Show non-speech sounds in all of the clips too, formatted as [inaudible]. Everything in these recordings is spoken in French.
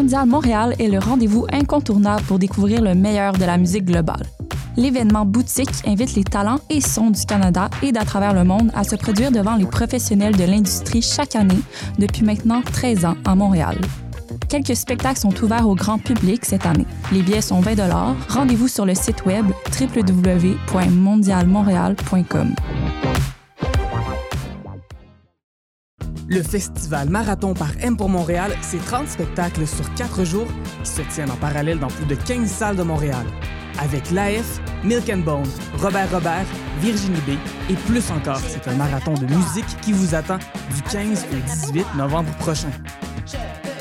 Mondial Montréal est le rendez-vous incontournable pour découvrir le meilleur de la musique globale. L'événement boutique invite les talents et sons du Canada et d'à travers le monde à se produire devant les professionnels de l'industrie chaque année depuis maintenant 13 ans à Montréal. Quelques spectacles sont ouverts au grand public cette année. Les billets sont 20 Rendez-vous sur le site web www.mondialmontréal.com. Le festival Marathon par M pour Montréal, c'est 30 spectacles sur 4 jours qui se tiennent en parallèle dans plus de 15 salles de Montréal. Avec l'AF, Milk and Bone, Robert Robert, Virginie B et plus encore. C'est un marathon de musique qui vous attend du 15 au 18 novembre prochain.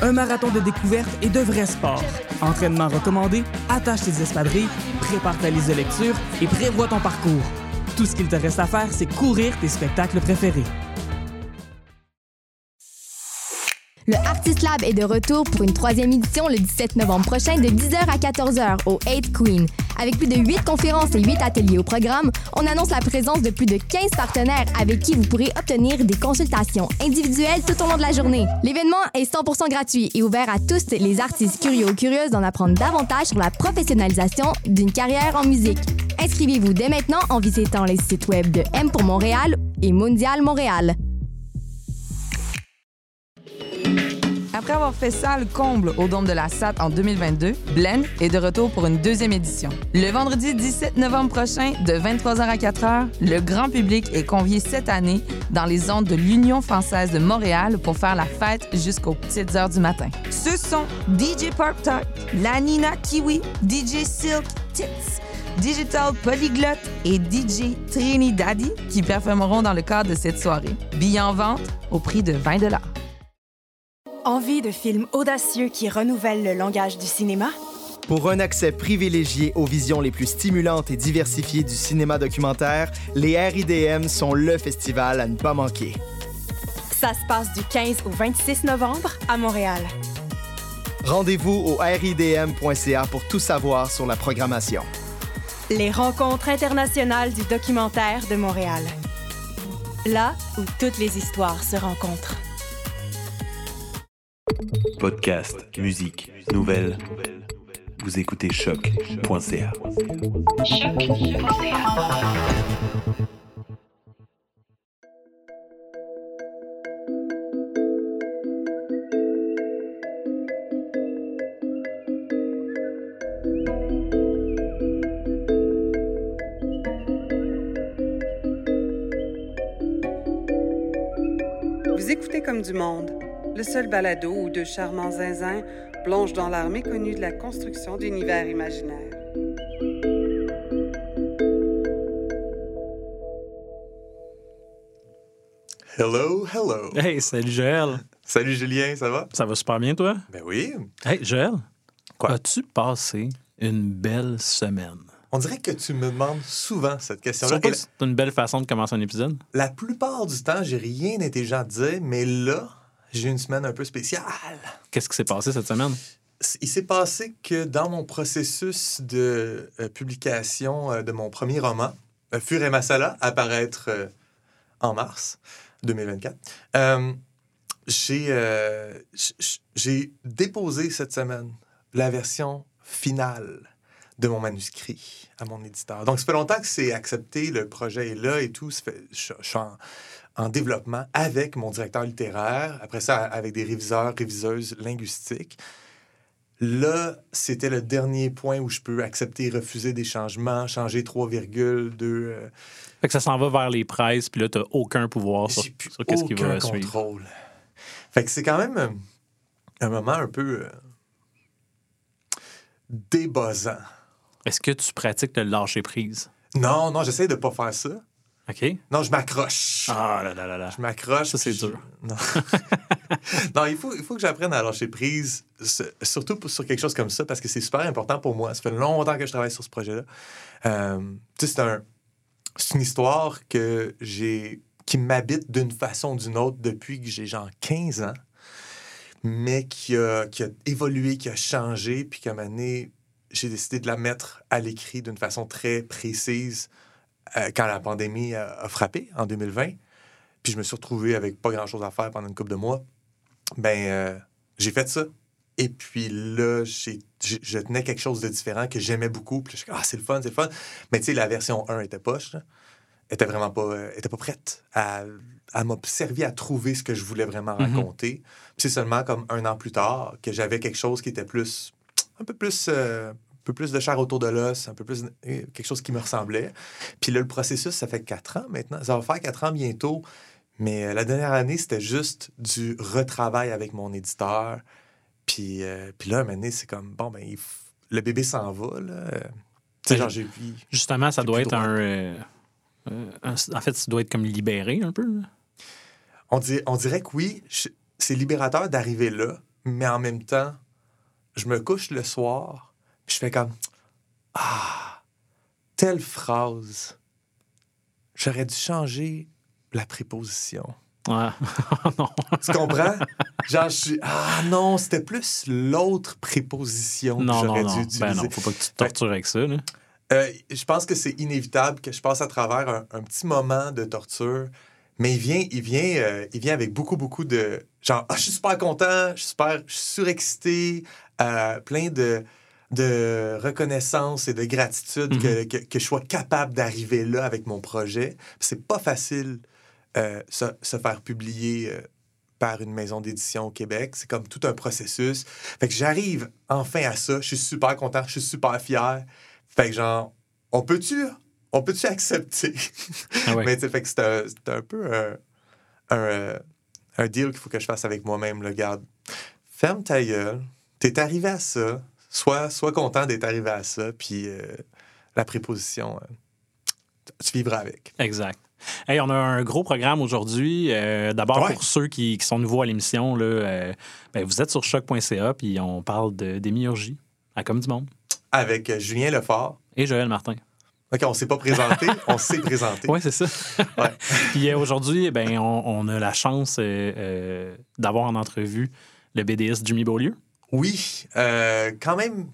Un marathon de découverte et de vrai sport. Entraînement recommandé, attache tes espadrilles, prépare ta liste de lecture et prévois ton parcours. Tout ce qu'il te reste à faire, c'est courir tes spectacles préférés. Le Artist Lab est de retour pour une troisième édition le 17 novembre prochain de 10h à 14h au 8 Queen. Avec plus de 8 conférences et 8 ateliers au programme, on annonce la présence de plus de 15 partenaires avec qui vous pourrez obtenir des consultations individuelles tout au long de la journée. L'événement est 100% gratuit et ouvert à tous les artistes curieux ou curieuses d'en apprendre davantage sur la professionnalisation d'une carrière en musique. Inscrivez-vous dès maintenant en visitant les sites web de M pour Montréal et Mondial Montréal. Après avoir fait ça le comble au Dôme de la SAT en 2022, Blend est de retour pour une deuxième édition. Le vendredi 17 novembre prochain, de 23h à 4h, le grand public est convié cette année dans les ondes de l'Union française de Montréal pour faire la fête jusqu'aux petites heures du matin. Ce sont DJ Pop Talk, La Nina Kiwi, DJ Silk Tits, Digital Polyglot et DJ Trini Daddy qui performeront dans le cadre de cette soirée. Billets en vente au prix de 20 Envie de films audacieux qui renouvellent le langage du cinéma? Pour un accès privilégié aux visions les plus stimulantes et diversifiées du cinéma documentaire, les RIDM sont le festival à ne pas manquer. Ça se passe du 15 au 26 novembre à Montréal. Rendez-vous au ridm.ca pour tout savoir sur la programmation. Les rencontres internationales du documentaire de Montréal. Là où toutes les histoires se rencontrent. Podcast, musique, nouvelles. Vous écoutez choc.ca. Vous écoutez comme du monde le seul balado où deux charmants zinzins plongent dans l'art méconnu de la construction d'univers imaginaires. Hello, hello. Hey, salut Joël. Salut Julien, ça va? Ça va super bien, toi? Ben oui. Hey, Joël. Quoi? As-tu passé une belle semaine? On dirait que tu me demandes souvent cette question-là. C'est une belle façon de commencer un épisode? La plupart du temps, j'ai rien d'intelligent à dire, mais là, j'ai une semaine un peu spéciale. Qu'est-ce qui s'est passé cette semaine? Il s'est passé que dans mon processus de euh, publication euh, de mon premier roman, euh, Fur et Masala, apparaître en mars 2024, j'ai déposé cette semaine la version finale de mon manuscrit à mon éditeur. Donc, ça fait longtemps que c'est accepté, le projet est là et tout. Ça fait, je, en, en développement avec mon directeur littéraire, après ça avec des réviseurs, réviseuses linguistiques. Là, c'était le dernier point où je peux accepter, refuser des changements, changer 3 virgules, 2... Euh, fait que ça s'en va vers les presses, puis là, tu n'as aucun pouvoir sur, sur qu'est-ce qui va contrôle. Fait que c'est quand même euh, un moment un peu euh, débossant. Est-ce que tu pratiques le lâcher prise? Non, non, j'essaie de pas faire ça. OK. Non, je m'accroche. Ah là là là là. Je m'accroche. Ça, c'est dur. Non. [laughs] non, il faut, il faut que j'apprenne à lâcher prise, surtout sur quelque chose comme ça, parce que c'est super important pour moi. Ça fait longtemps que je travaille sur ce projet-là. Euh, tu sais, c'est un, une histoire que j'ai qui m'habite d'une façon ou d'une autre depuis que j'ai genre 15 ans, mais qui a, qui a évolué, qui a changé, puis qu'à un moment j'ai décidé de la mettre à l'écrit d'une façon très précise euh, quand la pandémie a, frappé en 2020, puis je me suis retrouvé avec pas grand-chose à faire pendant une couple de mois, ben euh, j'ai fait ça. Et puis là, j'ai, je tenais quelque chose de différent que j'aimais beaucoup. Puis je suis ah, c'est le fun, c'est le fun. Mais tu sais, la version 1 était poche. là. était vraiment pas, euh, était pas prête à, à m'a servi à trouver ce que je voulais vraiment Mhm. raconter. Puis c'est seulement comme un an plus tard que j'avais quelque chose qui était plus, un peu plus, euh, peu plus de chair autour de l'os, un peu plus euh, quelque chose qui me ressemblait. Puis là, le processus, ça fait quatre ans maintenant. Ça va faire quatre ans bientôt. Mais euh, la dernière année, c'était juste du retravail avec mon éditeur. Puis, euh, puis là, donné, c'est comme, bon, ben, f- le bébé s'en va, là. Genre, j'ai vu. Justement, ça doit être un, euh, euh, un- En fait, ça doit être comme libéré un peu. là. On, dit- on dirait que oui, je- c'est libérateur d'arriver là, mais en même temps, je me couche le soir, je fais comme Ah, telle phrase, j'aurais dû changer la préposition. Ouais. [laughs] non. Tu comprends? Genre, je suis Ah non, c'était plus l'autre préposition que Non, non, j'aurais non. dû utiliser. Ben non, faut pas que tu te tortures avec ça. Là. Euh, je pense que c'est inévitable que je passe à travers un, un petit moment de torture, mais il vient, il vient, euh, il vient avec beaucoup, beaucoup de genre, ah, je suis super content, je suis super, je suis surexcité, euh, plein de, de reconnaissance et de gratitude que, que, que je sois capable d'arriver là avec mon projet. C'est pas facile euh, se, se faire publier. euh, par une maison d'édition au Québec. C'est comme tout un processus. Fait que j'arrive enfin à ça. Je suis super content. Je suis super fier. Fait que genre, on peut-tu, on peut-tu accepter? Ah ouais. [laughs] Mais tu fait que c'est un, un peu un, un, euh, un deal qu'il faut que je fasse avec moi-même. Le garde, ferme ta gueule. T'es arrivé à ça. Sois, sois content d'être arrivé à ça. Puis euh, la préposition, euh, tu vivras avec. Exact. Hey, on a un gros programme aujourd'hui. Euh, D'abord, Ouais. pour ceux qui, qui sont nouveaux à l'émission, ben, vous êtes sur choc.ca, puis on parle de démiurgie à Comme du Monde. Avec Julien Lefort. Et Joël Martin. OK, on s'est pas présenté, [laughs] on s'est présenté. Oui, c'est ça. Ouais. [laughs] Puis aujourd'hui, ben, on, on a la chance euh, euh, d'avoir en entrevue le BDS Jimmy Beaulieu. Oui, euh, quand même,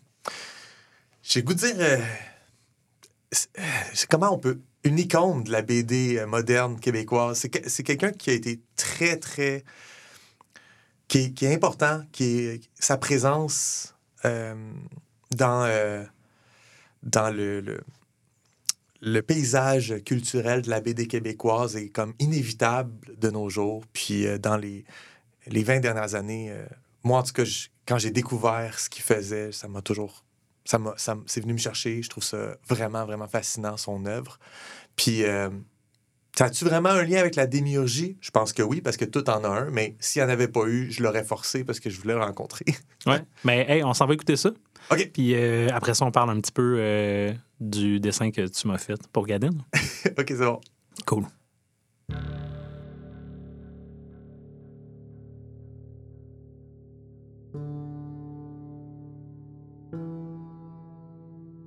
j'ai goût de dire, euh, euh, comment on peut, une icône de la BD moderne québécoise. C'est que- c'est quelqu'un qui a été très, très, qui est, important, qui est, sa présence dans, dans le, le, paysage culturel de la BD québécoise est comme inévitable de nos jours. Puis dans les, les 20 dernières années, moi, en tout cas, quand j'ai découvert ce qu'il faisait, ça m'a toujours. Ça m'a, ça c'est venu me chercher. Je trouve ça vraiment, vraiment fascinant, son œuvre. Puis, euh, ça a-tu vraiment un lien avec la démiurgie? Je pense que oui, parce que tout en a un. Mais s'il n'y en avait pas eu, je l'aurais forcé parce que je voulais le rencontrer. [laughs] Ouais. Mais hey, on s'en va écouter ça. OK. Puis euh, après ça, on parle un petit peu euh, du dessin que tu m'as fait pour Gadine. [laughs] OK, c'est bon. Cool.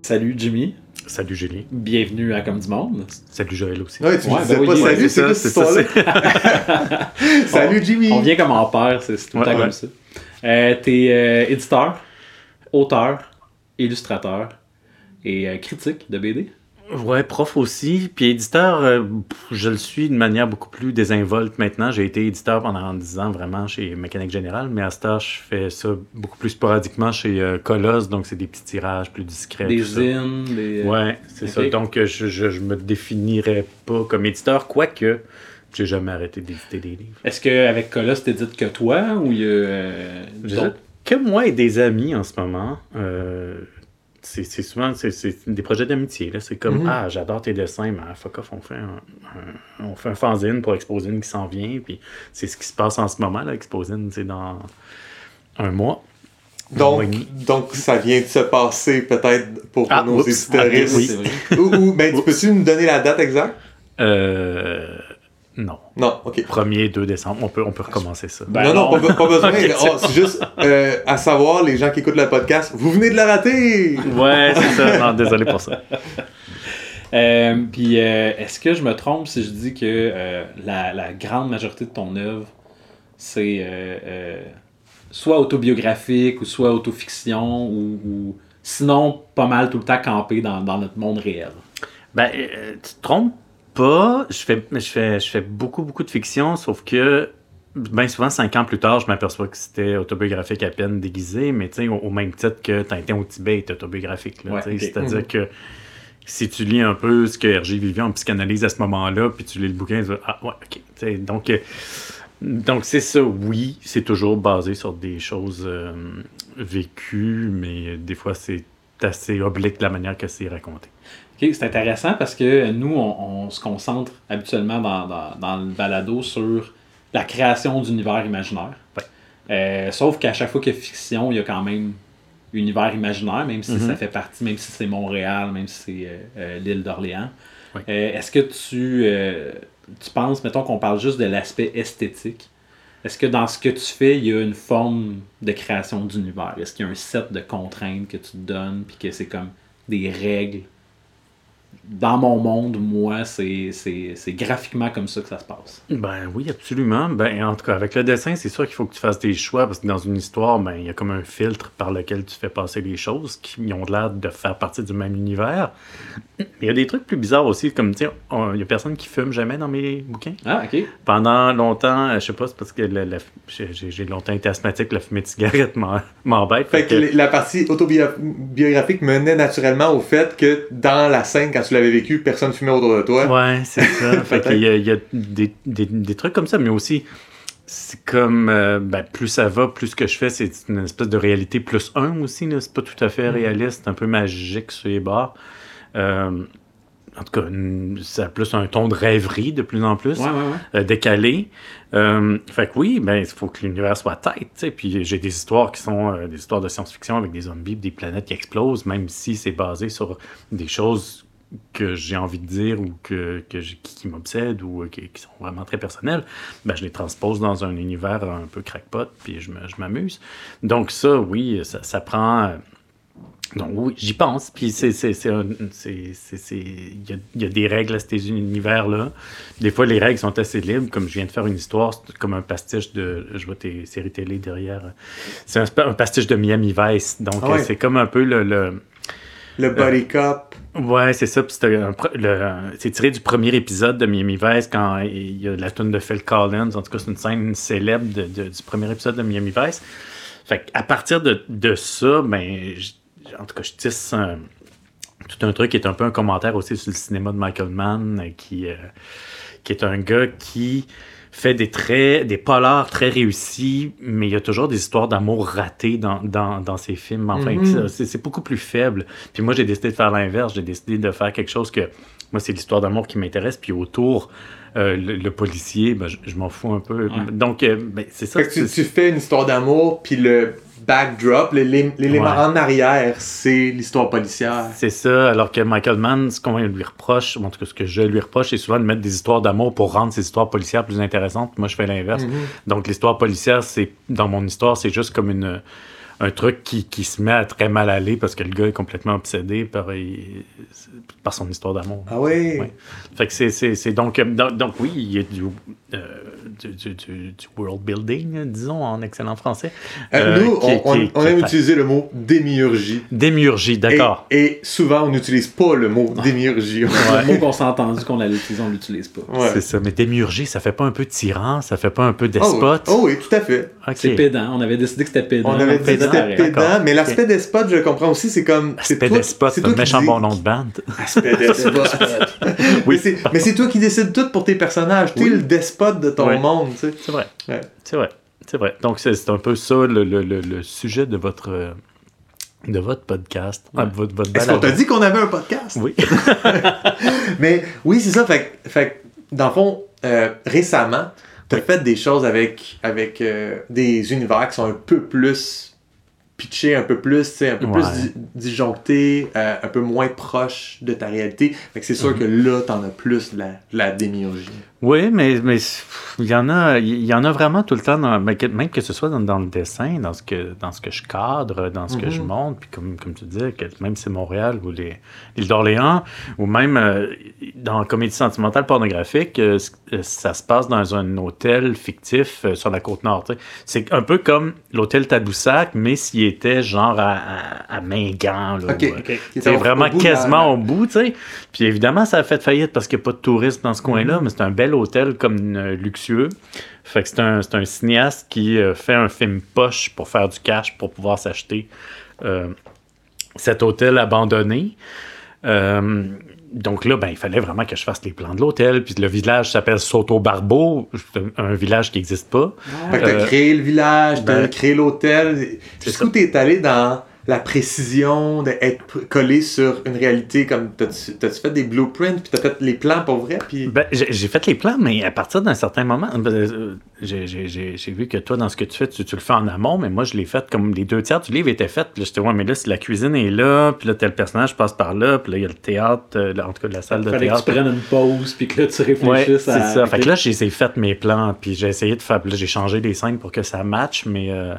Salut Jimmy. Salut Julie. Bienvenue à Comme du Monde. Salut Joël aussi. Ouais, tu Ouais, disais ben pas oui, salut, ouais, c'est ça? [laughs] Salut Jimmy! On vient comme en père, c'est c'est tout le Ouais, temps ouais. comme ça. Euh, T'es euh, éditeur, auteur, illustrateur et euh, critique de BD. Ouais, prof aussi. Puis éditeur, euh, je le suis de manière beaucoup plus désinvolte maintenant. J'ai été éditeur pendant 10 ans vraiment chez Mécanique Générale, mais à ce temps, je fais ça beaucoup plus sporadiquement chez euh, Colosse, donc c'est des petits tirages plus discrets. Des zines, des. euh, Ouais, c'est ça. Donc, je, je, je me définirais pas comme éditeur, quoique j'ai jamais arrêté d'éditer des livres. Est-ce qu'avec Colas, t'édites que toi ou il y a. euh, que moi et des amis en ce moment. Euh, c'est c'est souvent c'est- c'est des projets d'amitié. là. C'est comme Mhm. Ah, j'adore tes dessins, mais ah, fuck off, on fait un, un- on fait un fanzine pour Exposine qui s'en vient. Puis c'est ce qui se passe en ce moment. là Exposine, c'est dans un mois. Donc, donc, ça vient de se passer peut-être pour Ah, nos oups. éditeuristes. Ah, oui. Ou, ou, ben, peux-tu nous donner la date exacte? Euh, non. Non, OK. 1er, 2 décembre, on peut, on peut recommencer ça. Ben non, non, non. pas, pas besoin. [laughs] Oh, c'est juste euh, à savoir, les gens qui écoutent le podcast, vous venez de le rater! Ouais, c'est ça. Non, désolé pour ça. Euh, puis, euh, est-ce que je me trompe si je dis que euh, la, la grande majorité de ton œuvre, c'est euh, euh, soit autobiographique ou soit autofiction ou, ou sinon pas mal tout le temps campé dans, dans notre monde réel? Ben, euh, tu te trompes? Pas. Je fais, je fais, je fais beaucoup, beaucoup de fiction, sauf que bien souvent, cinq ans plus tard, je m'aperçois que c'était autobiographique à peine déguisé, mais au, au, même titre que Tintin au Tibet est autobiographique. Ouais. C'est-à-dire Mhm. que si tu lis un peu ce que Hergé Vivian en psychanalyse à ce moment-là, puis tu lis le bouquin, tu vas Ah, ouais, ok. T'sais, donc, euh, donc c'est ça, oui, c'est toujours basé sur des choses euh, vécues, mais des fois, c'est assez oblique la manière que c'est raconté. C'est intéressant parce que nous, on, on se concentre habituellement dans, dans- dans le balado sur la création d'univers imaginaire. Euh, sauf qu'à chaque fois qu'il y a fiction, il y a quand même univers imaginaire, même si Mhm. ça fait partie, même si c'est Montréal, même si c'est euh, euh, l'île d'Orléans. Euh, Est-ce que tu, tu penses, mettons qu'on parle juste de l'aspect esthétique, est-ce que dans ce que tu fais, il y a une forme de création d'univers? Est-ce qu'il y a un set de contraintes que tu te donnes, puis que c'est comme des règles? Dans mon monde, moi, c'est c'est- c'est graphiquement comme ça que ça se passe. Ben oui, absolument. Ben, en tout cas, avec le dessin, c'est sûr qu'il faut que tu fasses des choix parce que dans une histoire, ben, il y a comme un filtre par lequel tu fais passer les choses qui ont l'air de faire partie du même univers. Il y a des trucs plus bizarres aussi, comme, tu sais, il y a personne qui fume jamais dans mes bouquins. Ah, ok. Pendant longtemps, je sais pas, c'est parce que j'ai longtemps été asthmatique, la fumée de cigarette [laughs] m'embête. Fait que la partie autobiographique menait naturellement au fait que dans la scène, quand tu l'avais vécu, personne fumait autour de toi. Ouais, c'est ça. [laughs] fait qu'il y a, il y a des, des- des trucs comme ça, mais aussi, c'est comme, euh, ben, plus ça va, plus ce que je fais, c'est une espèce de réalité plus un aussi. là. C'est pas tout à fait Mhm. réaliste, un peu magique sur les bords. Euh, en tout cas, une- ça a plus un ton de rêverie de plus en plus, Ouais, ouais, ouais. euh, décalé. Euh, fait que oui, ben, il faut que l'univers soit tête. Puis j'ai des histoires qui sont euh, des histoires de science-fiction avec des zombies, des planètes qui explosent, même si c'est basé sur des choses que j'ai envie de dire ou que, que qui, qui m'obsèdent ou euh, qui, qui sont vraiment très personnelles, ben, je les transpose dans un univers un peu crackpot, puis je m'amuse. Donc ça, oui, ça, ça prend... euh, donc oui, j'y pense. Puis c'est, c'est, il y y a des règles à ces univers-là. Des fois, les règles sont assez libres. Comme je viens de faire une histoire, c'est comme un pastiche de. Je vois tes séries télé derrière. C'est un, pastiche de Miami Vice. Donc Ah ouais. c'est comme un peu le. le Le body cop. Ouais, c'est ça. C'est, tiré du premier épisode de Miami Vice quand il y a la tune de Phil Collins. En tout cas, c'est une scène célèbre de- de- du premier épisode de Miami Vice. Fait à partir de, de ça, ben, j- en tout cas, je tisse un- tout un truc qui est un peu un commentaire aussi sur le cinéma de Michael Mann, euh, qui, euh, qui est un gars qui fait des traits, des polars très réussis, mais il y a toujours des histoires d'amour ratées dans, dans, dans ses films. Enfin, Mhm. c'est c'est beaucoup plus faible. Puis moi, j'ai décidé de faire l'inverse. J'ai décidé de faire quelque chose que... Moi, c'est l'histoire d'amour qui m'intéresse. Puis autour, euh, le, le policier, ben, je, je m'en fous un peu. Donc, euh, ben, c'est ça. Que tu, tu fais une histoire d'amour, puis le backdrop, l'élé- l'élément Ouais. en arrière, c'est l'histoire policière. C'est ça, alors que Michael Mann, ce qu'on lui reproche, ou en tout cas ce que je lui reproche, c'est souvent de mettre des histoires d'amour pour rendre ces histoires policières plus intéressantes. Moi, je fais l'inverse. Mhm. Donc, l'histoire policière, c'est dans mon histoire, c'est juste comme une, un truc qui, qui se met à très mal aller parce que le gars est complètement obsédé par, il- par son histoire d'amour. Ah oui? Ouais. Fait que c'est, donc, euh, donc, donc oui, il y a du, du, du- du- du world building, euh, disons, en excellent français. Euh, Euh, nous, qui- on, qui- on qui aime utiliser le mot démiurgie. Démiurgie, d'accord. Et, et souvent, on n'utilise pas le mot démiurgie. Le mot qu'on s'est entendu qu'on allait l'utiliser, on l'utilise pas. Ouais. C'est ça, mais démiurgie, ça fait pas un peu tyran, ça fait pas un peu Oh, despote. oh oui, tout à fait. C'est pédant. On avait décidé que c'était pédant. On avait dit que Pédant, c'était pédant, mais l'aspect despote, je le comprends aussi, c'est comme. c'est Aspect despote, c'est un méchant bon nom de bande. Aspect [laughs] despote. Mais c'est- Mais c'est toi qui décides tout pour tes personnages. Tu es Oui. le despote de ton monde, tu sais. C'est vrai. Ouais. C'est vrai. C'est vrai. Donc, c'est un peu ça le, le- le- le sujet de votre, euh, de votre podcast. Ah, votre, votre Est-ce qu'on t'a dit qu'on avait un podcast? Oui. [laughs] Mais oui, c'est ça. Fait, que- fait dans le fond, euh, récemment, tu as fait des choses avec, avec euh, des univers qui sont un peu plus pitchés, un peu plus, un peu plus Ouais. disjonctés, euh, un peu moins proches de ta réalité. Fait que c'est sûr Mhm. que là, t'en as plus de la, de la démiurgie. Oui, mais, mais il y en a, il y en a vraiment tout le temps, dans- que- même que ce soit dans, dans le dessin, dans ce que, dans ce que je cadre, dans ce que Mhm. je montre, puis comme, comme tu que même si c'est Montréal ou les- l'île d'Orléans, ou même euh, dans Comédie sentimentale pornographique, euh, euh, ça se passe dans un hôtel fictif euh, sur la côte nord. C'est un peu comme l'hôtel Tadoussac, mais s'il était genre à, à, à Mingan. là, C'est vraiment au la- quasiment au bout, tu sais. Puis évidemment, ça a fait faillite parce qu'il n'y a pas de touristes dans ce coin-là, mais c'est un bel hôtel comme euh, luxueux. Fait que c'est un, cinéaste qui euh, fait un film poche pour faire du cash pour pouvoir s'acheter euh, cet hôtel abandonné. Donc là, ben, il fallait vraiment que je fasse les plans de l'hôtel. Puis le village s'appelle Soto Barbeau, c'est un, village qui n'existe pas. Fait que t'as créé le village, t'as ben, créé l'hôtel. Jusqu'où t'es allé dans la précision d'être collé sur une réalité comme t'as-tu fait des blueprints puis t'as fait les plans pour vrai puis Ben, j'ai j'ai fait les plans, mais à partir d'un certain moment, euh, j'ai- j'ai j'ai- j'ai vu que toi, dans ce que tu fais, tu, tu le fais en amont, mais moi, je l'ai fait comme les deux tiers du livre étaient faits. Puis là, j'étais, ouais, mais là, si la cuisine est là, puis là, tel personnage passe par là, puis là, il y a le théâtre, euh, en tout cas, la salle de Fallait que théâtre. tu prennes une pause, puis que là, tu Ouais, réfléchisses c'est à. ça. Fait que là, j'ai fait mes plans, puis j'ai essayé de faire. puis Là, j'ai changé les scènes pour que ça matche, mais, euh,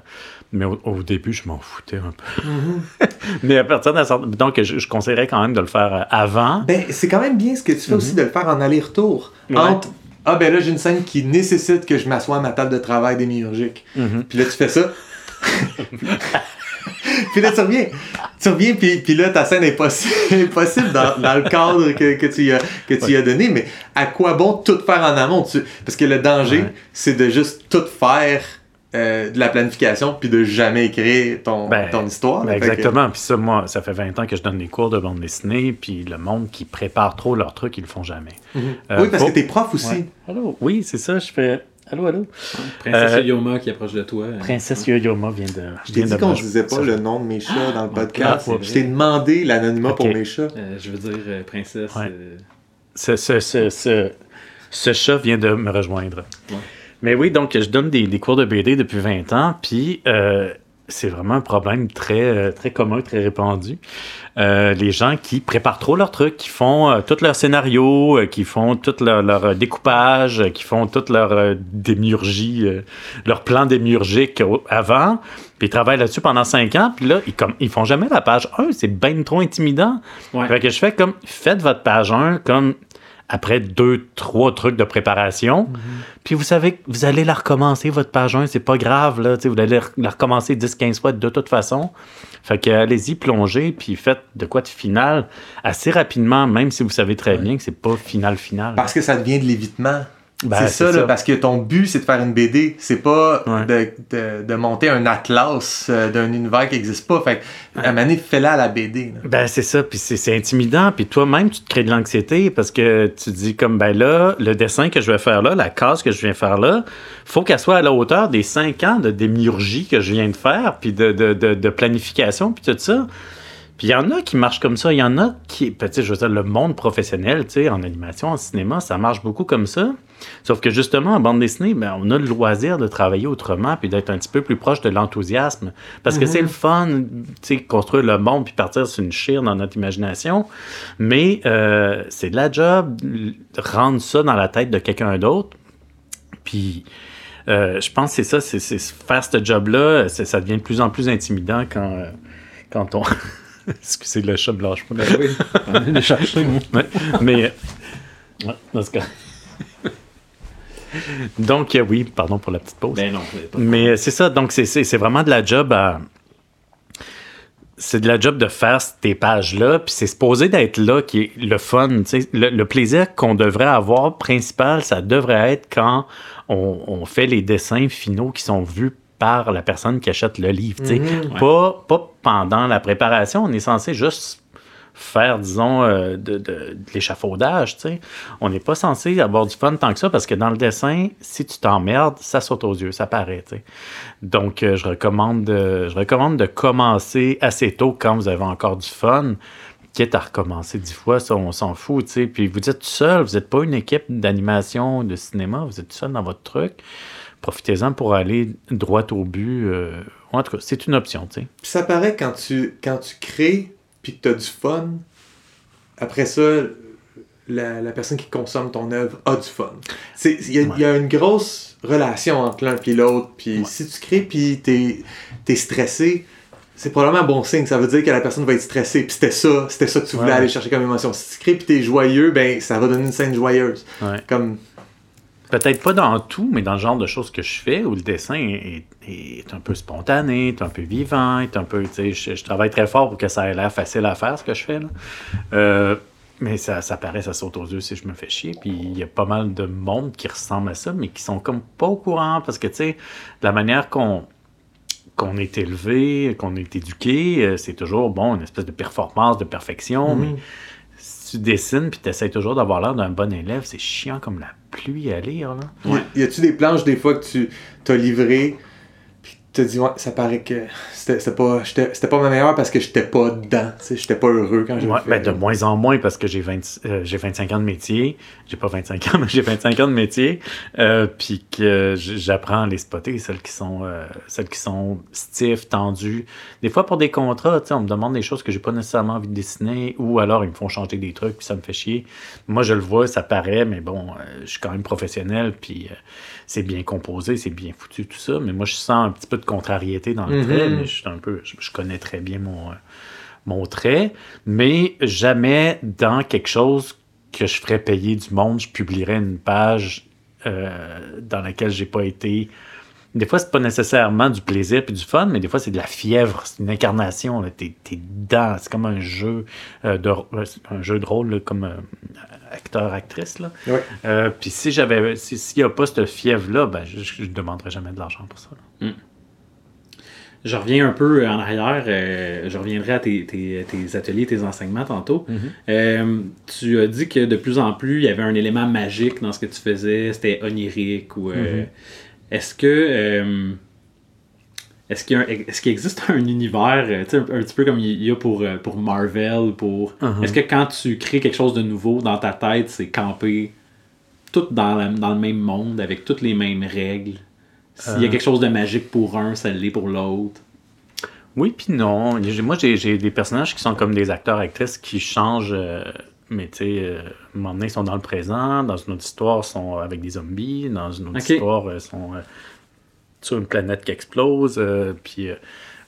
mais au, au début, je m'en foutais un peu. [laughs] mais à partir d'un certain. Donc, je, je conseillerais quand même de le faire euh, avant. Ben, c'est quand même bien ce que tu fais aussi de le faire en aller-retour. Ouais. Entre Ah, ben là, j'ai une scène qui nécessite que je m'assoie à ma table de travail démiurgique. Mhm. Puis là, tu fais ça. [laughs] puis là, tu reviens. Tu reviens, puis, puis là, ta scène est possi- [laughs] est possible dans, dans le cadre que, que tu, y as, que tu y as donné. Mais à quoi bon tout faire en amont? Tu- Parce que le danger, Ouais. c'est de juste tout faire. Euh, de la planification puis de jamais écrire ton, Ben, ton histoire. Ben, Fait que- exactement. Puis ça, moi, ça fait 20 ans que je donne des cours de bande dessinée, puis le monde qui prépare trop leurs trucs, ils le font jamais. Euh, oui, parce faut- que t'es prof aussi. Ouais. Allô? Oui, c'est ça, je fais. Allô, allô? Princesse Euh, Yoma qui approche de toi. Princesse Yo-Yoma vient de. Je t'ai dit qu'on ne disait pas ça- le nom de mes chats dans le podcast. Ah, je t'ai demandé l'anonymat pour mes chats. Euh, je veux dire, euh, princesse. Ouais. euh, ce, ce, ce, ce, ce chat vient de me rejoindre. Ouais. Mais oui, donc je donne des, des cours de BD depuis 20 ans, puis euh, c'est vraiment un problème très, euh, très commun, très répandu. Euh, les gens qui préparent trop leurs trucs, qui font euh, tout leur scénario, qui font tout leur, leur, découpage, qui font toute leur démiurgie, leur plan démiurgique avant, puis ils travaillent là-dessus pendant 5 ans, puis là, ils, comme, ils font jamais la page 1, c'est bien trop intimidant. Ouais. Fait que je fais comme, faites votre page 1 comme après deux, trois trucs de préparation. Puis vous savez que vous allez la recommencer, votre page 1, c'est pas grave, là. tu sais, Vous allez la recommencer 10-15 fois de toute façon. Fait que allez-y, plongez, puis faites de quoi de final assez rapidement, même si vous savez très bien que c'est pas final final. Parce que ça devient de l'évitement. Ben, c'est ça, ça. Là, parce que ton but, c'est de faire une BD. C'est pas Ouais. de, de, de monter un atlas euh, d'un univers qui n'existe pas. Fait que, à fais-la à la BD. là. Ben, c'est ça, puis c'est c'est intimidant, puis toi-même, tu te crées de l'anxiété parce que tu te dis comme, ben là, le dessin que je vais faire là, la case que je viens faire là, faut qu'elle soit à la hauteur des cinq ans de démiurgie que je viens de faire, puis de, de, de, de planification, puis tout ça. Puis il y en a qui marchent comme ça, il y en a qui, ben, tu sais, je veux dire, le monde professionnel, tu sais, en animation, en cinéma, ça marche beaucoup comme ça. Sauf que justement, en bande dessinée, ben, on a le loisir de travailler autrement puis d'être un petit peu plus proche de l'enthousiasme. Parce que c'est le fun, tu sais, construire le monde puis partir sur une chire dans notre imagination. Mais euh, c'est de la job, rendre ça dans la tête de quelqu'un d'autre. Puis euh, je pense que c'est ça, c'est c'est faire ce job-là, c'est- ça devient de plus en plus intimidant quand, euh, quand on. [laughs] Excusez le chat blanche. Ben oui, [laughs] on est allé chercher. Ouais, mais. euh, ouais, dans ce cas. Donc, euh, oui, pardon pour la petite pause. Ben non, c'est pas- Mais euh, c'est ça, donc c'est- vraiment de la job à. C'est de la job de faire tes pages-là, puis c'est supposé d'être là qui est le fun. tu sais. Le, le plaisir qu'on devrait avoir principal, ça devrait être quand on, on fait les dessins finaux qui sont vus par la personne qui achète le livre. Mhm. pas, pas pendant la préparation, on est censé juste faire, disons, euh, de, de- de l'échafaudage. On n'est pas censé avoir du fun tant que ça, parce que dans le dessin, si tu t'emmerdes, ça saute aux yeux, ça paraît, tu sais. Donc, euh, je, recommande de, je recommande de commencer assez tôt quand vous avez encore du fun, quitte à recommencer dix fois, ça, on s'en fout, tu sais. Puis vous êtes tout seul, vous n'êtes pas une équipe d'animation, de cinéma, vous êtes tout seul dans votre truc. Profitez-en pour aller droit au but. euh, en tout cas, c'est une option, tu sais. Ça paraît quand tu, quand tu crées puis que tu as du fun, après ça, la, la personne qui consomme ton œuvre a du fun. Il y, a- il y a une grosse relation entre l'un et l'autre. Puis si tu crées puis tu es, stressé, c'est probablement un bon signe. Ça veut dire que la personne va être stressée. Puis c'était ça, c'était ça que tu voulais Ouais. aller chercher comme émotion. Si tu crées puis tu es joyeux, ben ça va donner une scène joyeuse. Comme peut-être pas dans tout, mais dans le genre de choses que je fais, où le dessin est, est un peu spontané, est un peu vivant, est un peu, tu sais, je, je travaille très fort pour que ça ait l'air facile à faire, ce que je fais, là. Euh, mais ça, ça paraît, ça saute aux yeux si je me fais chier. Puis il y a pas mal de monde qui ressemble à ça, mais qui sont comme pas au courant parce que, tu sais, la manière qu'on qu'on est élevé, qu'on est éduqué, euh, c'est toujours, bon, une espèce de performance, de perfection, Mhm. mais si tu dessines puis tu essaies toujours d'avoir l'air d'un bon élève, c'est chiant comme la pluie à lire, là. Y a-tu des planches des fois que tu t'as livré puis tu te dis ouais, ça paraît que c'était pas pas ma meilleure parce que j'étais pas dedans, j'étais pas heureux quand j'ai Ouais, fait. ben, de moins en moins parce que j'ai 20 euh, j'ai 25 ans de métier. J'ai pas 25 ans, [laughs] mais j'ai 25 ans de métier. Euh, puis que j'apprends à les spotter, celles qui sont euh, celles qui sont stiff, tendues. Des fois pour des contrats, on me demande des choses que j'ai pas nécessairement envie de dessiner ou alors ils me font changer des trucs puis ça me fait chier. Moi je le vois, ça paraît, mais bon, euh, je suis quand même professionnel puis euh, c'est bien composé, c'est bien foutu tout ça. Mais moi je sens un petit peu de contrariété dans le Mhm. trait, mais je suis un peu, je, je connais très bien mon euh, mon trait, mais jamais dans quelque chose que je ferais payer du monde, je publierais une page euh, dans laquelle j'ai pas été. Des fois, c'est pas nécessairement du plaisir puis du fun, mais des fois, c'est de la fièvre, c'est une incarnation. T'es t'es dedans, c'est comme un jeu euh, de un jeu de rôle là, comme euh, acteur actrice là. Euh, puis si j'avais si- s'il y a pas cette fièvre là, ben je, je demanderais jamais de l'argent pour ça. là. Je reviens un peu en arrière. euh, je reviendrai à tes, tes- tes ateliers, tes enseignements tantôt. Euh, tu as dit que de plus en plus, il y avait un élément magique dans ce que tu faisais. C'était onirique. Ou, euh, Mhm. Est-ce que. est-ce qu'il existe un univers, un, un petit peu comme il y a pour, pour Marvel, pour... Mhm. Est-ce que quand tu crées quelque chose de nouveau dans ta tête, c'est camper tout dans, la- dans le même monde, avec toutes les mêmes règles? S'il y a Euh. quelque chose de magique pour un, ça l'est pour l'autre. Oui, puis non. Moi, j'ai des personnages qui sont comme des acteurs-actrices qui changent. euh, mais tu sais, euh, à un moment donné, ils sont dans le présent. Dans une autre histoire, ils sont avec des zombies. Dans une autre histoire, ils sont euh, sur une planète qui explose. euh, puis, euh,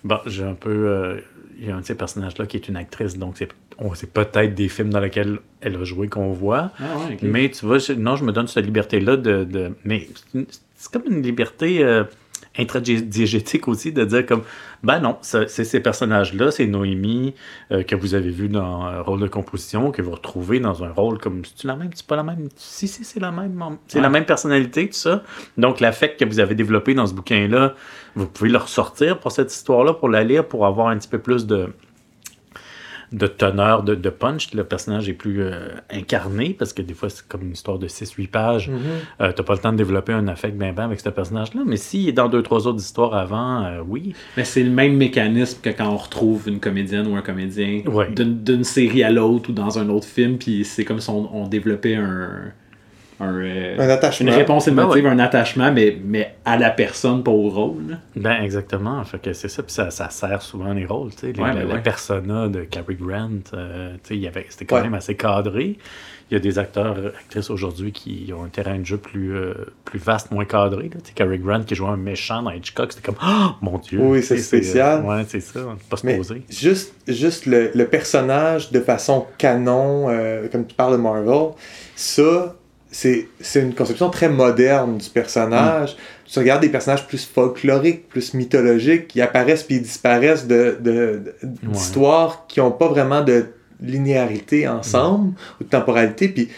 bon, j'ai un peu. euh, Il y a un de ces personnages-là qui est une actrice. Donc, c'est peut-être des films dans lesquels elle a joué qu'on voit. Ah ouais. Mais tu vois, non, je me donne cette liberté-là de, de- Mais c'est comme une liberté euh, intradiégétique aussi de dire comme, ben non, c'est ces personnages-là, c'est Noémie euh, que vous avez vu dans un rôle de composition, que vous retrouvez dans un rôle comme, c'est la même, c'est pas la même, si, si, c'est la même, c'est Ouais. la même personnalité, tout ça. Donc l'affect que vous avez développé dans ce bouquin-là, vous pouvez le ressortir pour cette histoire-là, pour la lire, pour avoir un petit peu plus de de teneur, de, de punch. Le personnage est plus euh, incarné parce que des fois, c'est comme une histoire de 6-8 pages. Mhm. Euh, T'as pas le temps de développer un affect bien ben avec ce personnage-là. Mais s'il est dans deux, trois autres histoires avant, euh, oui. Mais c'est le même mécanisme que quand on retrouve une comédienne ou un comédien Ouais. d'une d'une série à l'autre ou dans un autre film, puis c'est comme si on, on développait un, un, euh, Un attachement. une réponse Ben émotive, ouais. un attachement, mais, mais à la personne, pas au rôle. là. Ben, exactement. Fait que c'est ça. Puis ça, ça sert souvent les rôles. tu sais. Les- Ouais, la, ben la ouais. persona de Cary Grant, euh, tu sais, il y avait- c'était quand Ouais. même assez cadré. Il y a des acteurs, actrices aujourd'hui qui ont un terrain de jeu plus, euh, plus vaste, moins cadré. Là. Tu sais, Cary Grant qui jouait un méchant dans Hitchcock, c'était comme Oh mon Dieu! Oui, c'est spécial. euh, ouais, c'est ça. On peut pas se Mais poser. juste, juste le, le personnage de façon canon, euh, comme tu parles de Marvel, ça, c'est c'est une conception très moderne du personnage. Tu regardes des personnages plus folkloriques, plus mythologiques, qui apparaissent puis disparaissent de, de, de- d'histoires qui n'ont pas vraiment de linéarité ensemble ou de temporalité. Puis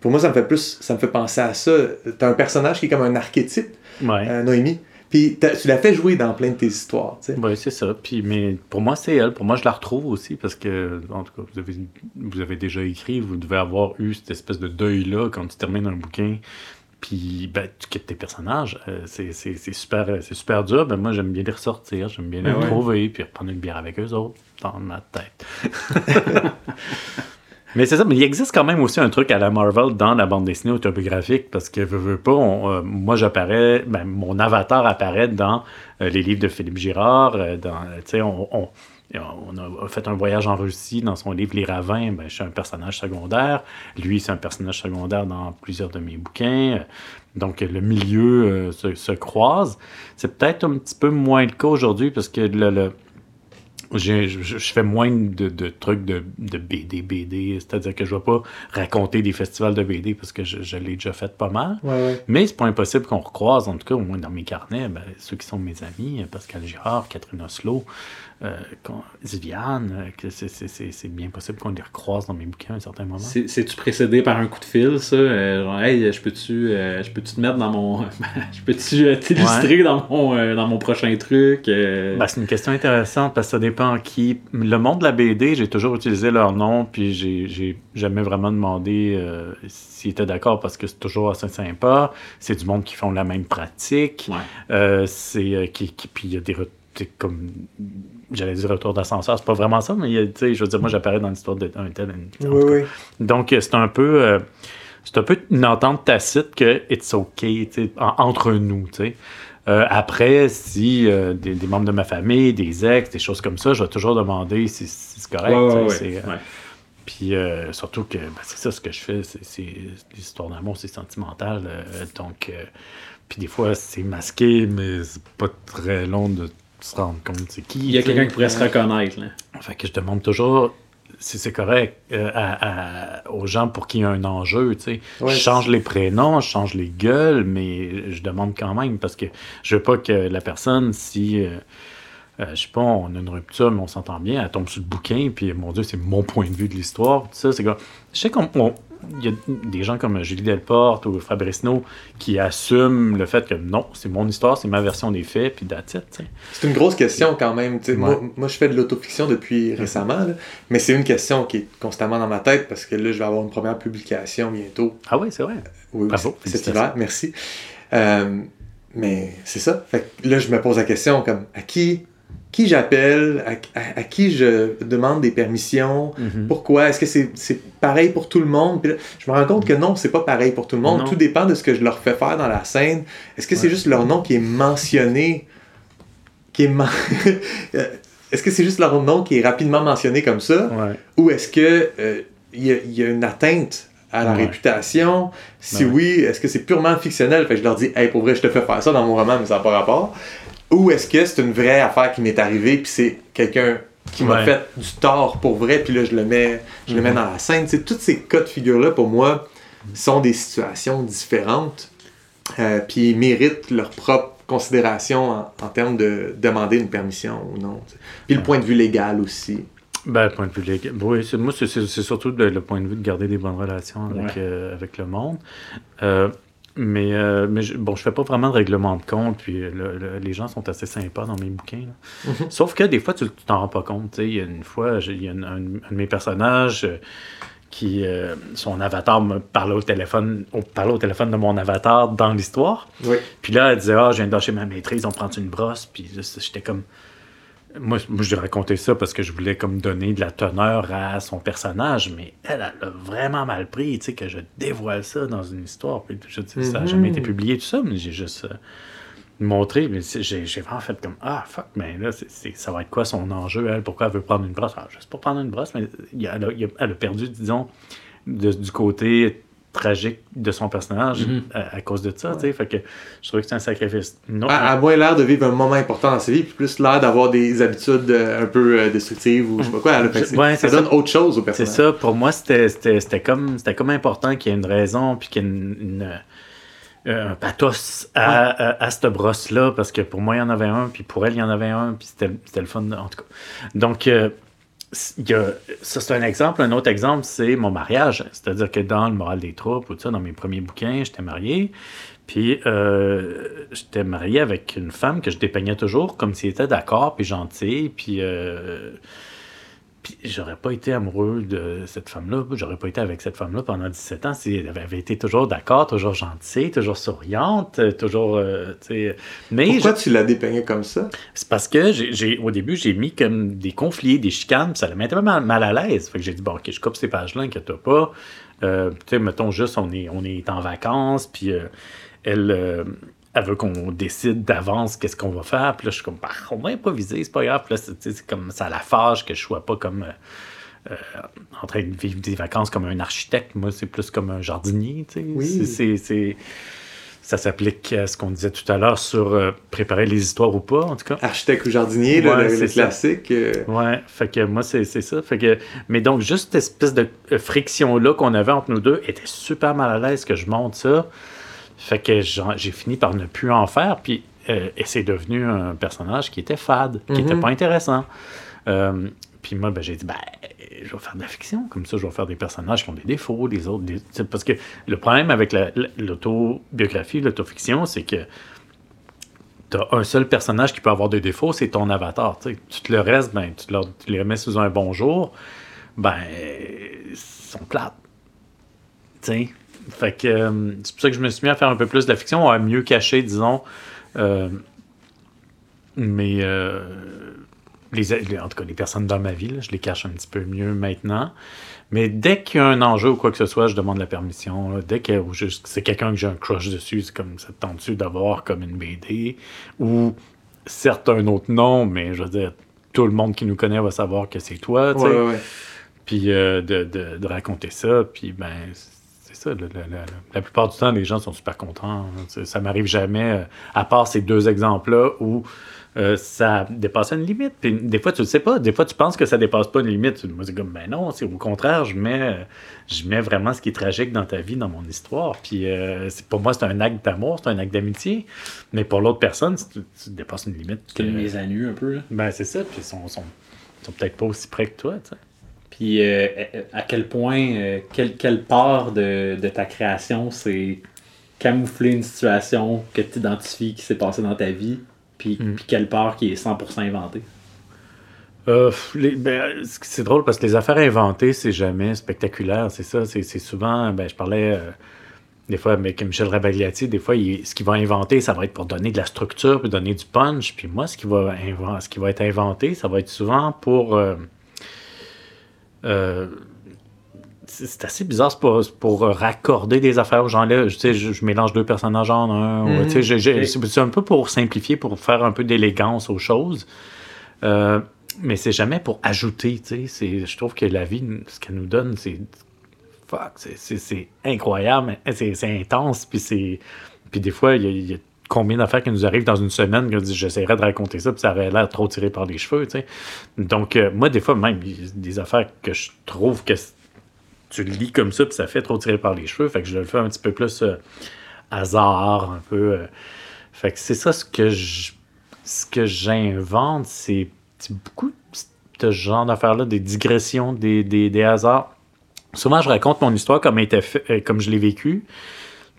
pour moi, ça me fait plus, ça me fait penser à ça. T'as un personnage qui est comme un archétype, Ouais. euh, Noémie. Puis tu l'as fait jouer dans plein de tes histoires. tu sais. Oui, c'est ça. Puis, mais pour moi, c'est elle. Pour moi, je la retrouve aussi parce que, en tout cas, vous avez, vous avez déjà écrit, vous devez avoir eu cette espèce de deuil-là quand tu termines un bouquin. Puis, ben, tu quittes tes personnages. Euh, c'est, c'est, c'est super, c'est super dur. Ben, moi, j'aime bien les ressortir. J'aime bien les Ah ouais. retrouver. Puis reprendre une bière avec eux autres dans ma tête. [laughs] Mais c'est ça, mais il existe quand même aussi un truc à la Marvel dans la bande dessinée autobiographique parce que veux, veux pas, euh, moi j'apparais, ben, mon avatar apparaît dans euh, les livres de Philippe Girard, euh, dans, on, on, on a fait un voyage en Russie dans son livre Les Ravins, ben, je suis un personnage secondaire, lui c'est un personnage secondaire dans plusieurs de mes bouquins, donc le milieu se, se croise. C'est peut-être un petit peu moins le cas aujourd'hui parce que le, le- je, je fais moins de, de trucs de, de BD, BD. C'est-à-dire que je ne vais pas raconter des festivals de BD parce que je, je l'ai déjà fait pas mal. Ouais, ouais. Mais c'est pas impossible qu'on recroise, en tout cas, au moins dans mes carnets, ben, ceux qui sont mes amis, Pascal Girard, Catherine Oslo, euh, Viviane, euh, que c'est- bien possible qu'on les recroise dans mes bouquins à un certain moment. C'est- C'est-tu précédé par un coup de fil, ça? Euh, genre, hey, je peux-tu euh, je peux-tu te mettre dans mon. [laughs] je peux-tu euh, t'illustrer dans, mon, dans mon prochain truc? Ben, c'est une question intéressante parce que ça dépend qui. Le monde de la BD, j'ai toujours utilisé leur nom, puis j'ai jamais vraiment demandé s'ils étaient d'accord parce que c'est toujours assez sympa. C'est du monde qui font la même pratique. Euh, c'est qui, qui- puis il y a des re- tu sais, comme j'allais dire retour d'ascenseur, c'est pas vraiment ça, mais je veux dire, moi j'apparais dans l'histoire d'un tel. Oui. Donc c'est un peu. euh, c'est un peu une entente tacite que it's okay en- entre nous. tu sais. Euh, après, si euh, des, des membres de ma famille, des ex, des choses comme ça, je vais toujours demander si, si c'est correct. Ouais, ouais, euh, ouais. Puis euh, surtout que ben, c'est ça ce que je fais, c'est, histoires d'amour, c'est sentimental. euh, donc, euh, puis des fois c'est masqué, mais c'est pas très long de se rendre compte c'est qui. Il y a quelqu'un qui pourrait se reconnaître. Là. Fait que je demande toujours si c'est correct euh, à- à- aux gens pour qu'il y ait un enjeu. tu sais. Ouais, je change les prénoms, je change les gueules, mais je demande quand même parce que je veux pas que la personne, si. euh, euh, je sais pas, on a une rupture, mais on s'entend bien, elle tombe sur le bouquin, puis mon Dieu, c'est mon point de vue de l'histoire. tout ça, c'est comme. Je sais qu'on. Il y a des gens comme Julie Delporte ou Fabrice No qui assument le fait que non, c'est mon histoire, c'est ma version des faits, puis that's it. C'est une grosse question quand même. Moi, moi, je fais de l'autofiction depuis récemment, là, mais c'est une question qui est constamment dans ma tête parce que là, je vais avoir une première publication bientôt. Ah oui, c'est vrai. Oui, Bravo, cet hiver, merci. Euh, mais c'est ça. Fait que là, je me pose la question comme à qui, qui j'appelle, à, à- à qui je demande des permissions, Mhm. pourquoi, est-ce que c'est c'est pareil pour tout le monde? Puis là, je me rends compte que non, c'est pas pareil pour tout le monde. Non. Tout dépend de ce que je leur fais faire dans la scène. Est-ce que c'est juste leur nom qui est mentionné, qui est [laughs] Euh, Est-ce que c'est juste leur nom qui est rapidement mentionné comme ça? Ouais. Ou est-ce que euh, il y, a- il y a une atteinte à la Ouais. réputation? Si oui, est-ce que c'est purement fictionnel? Fait que je leur dis, hey, pour vrai, je te fais faire ça dans mon roman, mais ça n'a pas rapport. Ou est-ce que c'est une vraie affaire qui m'est arrivée, puis c'est quelqu'un qui m'a Ouais. fait du tort pour vrai, puis là, je le mets, je le mets Mhm. dans la scène. Tu sais, tous ces cas de figure-là, pour moi, sont des situations différentes, euh, puis ils méritent leur propre considération en, en termes de demander une permission ou non. Puis le point de vue légal aussi. Ben, le point de vue légal. Oui, c'est- moi, c'est- surtout le, le point de vue de garder des bonnes relations avec, Ouais. euh, avec le monde. Euh, mais euh, mais je, bon, je fais pas vraiment de règlement de compte, puis le- le- les gens sont assez sympas dans mes bouquins. là. Mhm. Sauf que des fois, tu t'en rends pas compte. Il y a une fois, il y a un, un- un de mes personnages euh, qui, euh, son avatar me parlait au téléphone, au, parlait au téléphone de mon avatar dans l'histoire. Oui. Puis là, elle disait Ah, je viens de lâcher ma maîtrise, on prend une brosse? Puis j'étais comme. Moi, moi je lui ai raconté ça parce que je voulais comme donner de la teneur à son personnage, mais elle, elle a vraiment mal pris, tu sais, que je dévoile ça dans une histoire. Puis je ça n'a jamais Mhm. été publié, tout ça, mais j'ai juste euh, montré, mais j'ai j'ai vraiment fait comme Ah, fuck, mais là, c'est- c'est- ça va être quoi son enjeu, elle, pourquoi elle veut prendre une brosse? Alors, juste pour prendre une brosse, mais elle, a, il y a- elle a perdu, disons, de- du côté tragique de son personnage Mhm. à, à cause de ça, tu sais, fait que je trouvais que c'est un sacrifice. Non, À, à moins l'air de vivre un moment important dans sa vie, puis plus l'air d'avoir des habitudes euh, un peu euh, destructives ou je sais pas quoi. Je- ouais, ça c'est donne ça. autre chose au C'est personnage. ça, pour moi, c'était comme, comme important qu'il y ait une raison, puis qu'il y ait une, une, euh, un pathos à, à, à cette brosse-là, parce que pour moi, il y en avait un, puis pour elle, il y en avait un, puis c'était c'était le fun, en tout cas. Donc, euh, ça, c'est un exemple. Un autre exemple, c'est mon mariage. C'est-à-dire que dans Le moral des troupes, ou ça, dans mes premiers bouquins, j'étais marié. Puis, euh, j'étais marié avec une femme que je dépeignais toujours comme s'il était d'accord, puis gentil, puis... euh, puis j'aurais pas été amoureux de cette femme-là, j'aurais pas été avec cette femme-là pendant 17 ans si elle avait été toujours d'accord, toujours gentille, toujours souriante, euh, toujours, euh. Mais Pourquoi je- tu l'as dépeigné comme ça? c'est parce que j'ai, au début, j'ai mis comme des conflits, des chicanes, puis ça la mettait mal, mal à l'aise. Fait que j'ai dit, bon, ok, je coupe ces pages-là, inquiète-toi pas. Euh, tu sais, mettons juste, on est, on est en vacances, puis euh, elle, elle veut qu'on décide d'avance qu'est-ce qu'on va faire. Puis là, je suis comme, bah, on va improviser, c'est pas grave. Puis là, c'est, comme ça la fâche que je sois pas comme. euh, euh, en train de vivre des vacances comme un architecte. Moi, c'est plus comme un jardinier. Oui. C'est- ça s'applique à ce qu'on disait tout à l'heure sur euh, préparer les histoires ou pas, en tout cas. Architecte ou jardinier, Ouais, le, classique. euh, Ouais, fait que moi, c'est ça. Fait que, mais donc, juste cette espèce de friction-là qu'on avait entre nous deux était super mal à l'aise que je monte ça. Fait que j'ai fini par ne plus en faire. Puis, euh, et c'est devenu un personnage qui était fade, qui Mhm. était pas intéressant. Euh, puis moi, ben, j'ai dit, ben, je vais faire de la fiction. Comme ça, je vais faire des personnages qui ont des défauts, des autres. des- Parce que le problème avec la- la- l'autobiographie, l'autofiction, c'est que tu as un seul personnage qui peut avoir des défauts, c'est ton avatar. tu. Tout le reste, ben, tu, les mets sous un bonjour, ben, ils sont plates. Tu sais? Fait que euh, c'est pour ça que je me suis mis à faire un peu plus de la fiction, à mieux cacher, disons. euh, mais euh, les, en tout cas, les personnes dans ma vie, là, je les cache un petit peu mieux maintenant. Mais dès qu'il y a un enjeu ou quoi que ce soit, je demande la permission. là. Dès que c'est quelqu'un que j'ai un crush dessus, c'est comme ça te tente-tu d'avoir comme une BD ou certes un autre nom, mais je veux dire, tout le monde qui nous connaît va savoir que c'est toi. Ouais, ouais. Puis euh, de, de- de raconter ça, puis ben ça. la plupart du temps, les gens sont super contents. hein. Tu Ça m'arrive jamais, euh, à part ces deux exemples-là où euh, ça dépasse une limite. Puis des fois, tu le sais pas. Des fois, tu penses que ça dépasse pas une limite. Moi, c'est comme, ben non, c'est au contraire, je mets, euh, je mets vraiment ce qui est tragique dans ta vie, dans mon histoire. Puis euh, pour moi, c'est un acte d'amour, c'est un acte d'amitié. Mais pour l'autre personne, tu, tu dépasses une limite. Mise à nu un peu. là. Ben c'est ça. Puis ils sont, sont, sont peut-être pas aussi près que toi, tu sais. Puis euh, à quel point, euh, quelle, quelle part de, de ta création c'est camoufler une situation que tu identifies qui s'est passée dans ta vie, puis, Mm. puis quelle part qui est 100% inventée? Euh, ben, c'est drôle parce que les affaires inventées, c'est jamais spectaculaire. C'est ça. C'est c'est souvent. Ben, je parlais euh, des fois avec Michel Rabagliati. Des fois, il- ce qu'il va inventer, ça va être pour donner de la structure, puis donner du punch. Puis moi, ce qui va, ce qui va être inventé, ça va être souvent pour. euh, euh, c'est assez bizarre, c'est pour, pour raccorder des affaires aux gens là. Je, je, je mélange deux personnages en un. Ok. c'est un peu pour simplifier, pour faire un peu d'élégance aux choses. Euh, mais c'est jamais pour ajouter, Je trouve que la vie, ce qu'elle nous donne, c'est. Fuck, c'est- incroyable, c'est c'est intense, puis c'est. Puis des fois, il y a, y a combien d'affaires qui nous arrivent dans une semaine que j'essaierais de raconter ça, puis ça aurait l'air trop tiré par les cheveux, tu sais. Donc, euh, moi, des fois, même, des affaires que je trouve que tu lis comme ça, puis ça fait trop tiré par les cheveux, fait que je le fais un petit peu plus euh, hasard, un peu. euh. Fait que c'est ça ce que je ce que j'invente, c'est beaucoup ce genre d'affaires-là, des digressions, des, des, des hasards. Souvent, je raconte mon histoire comme, était fait- comme je l'ai vécue.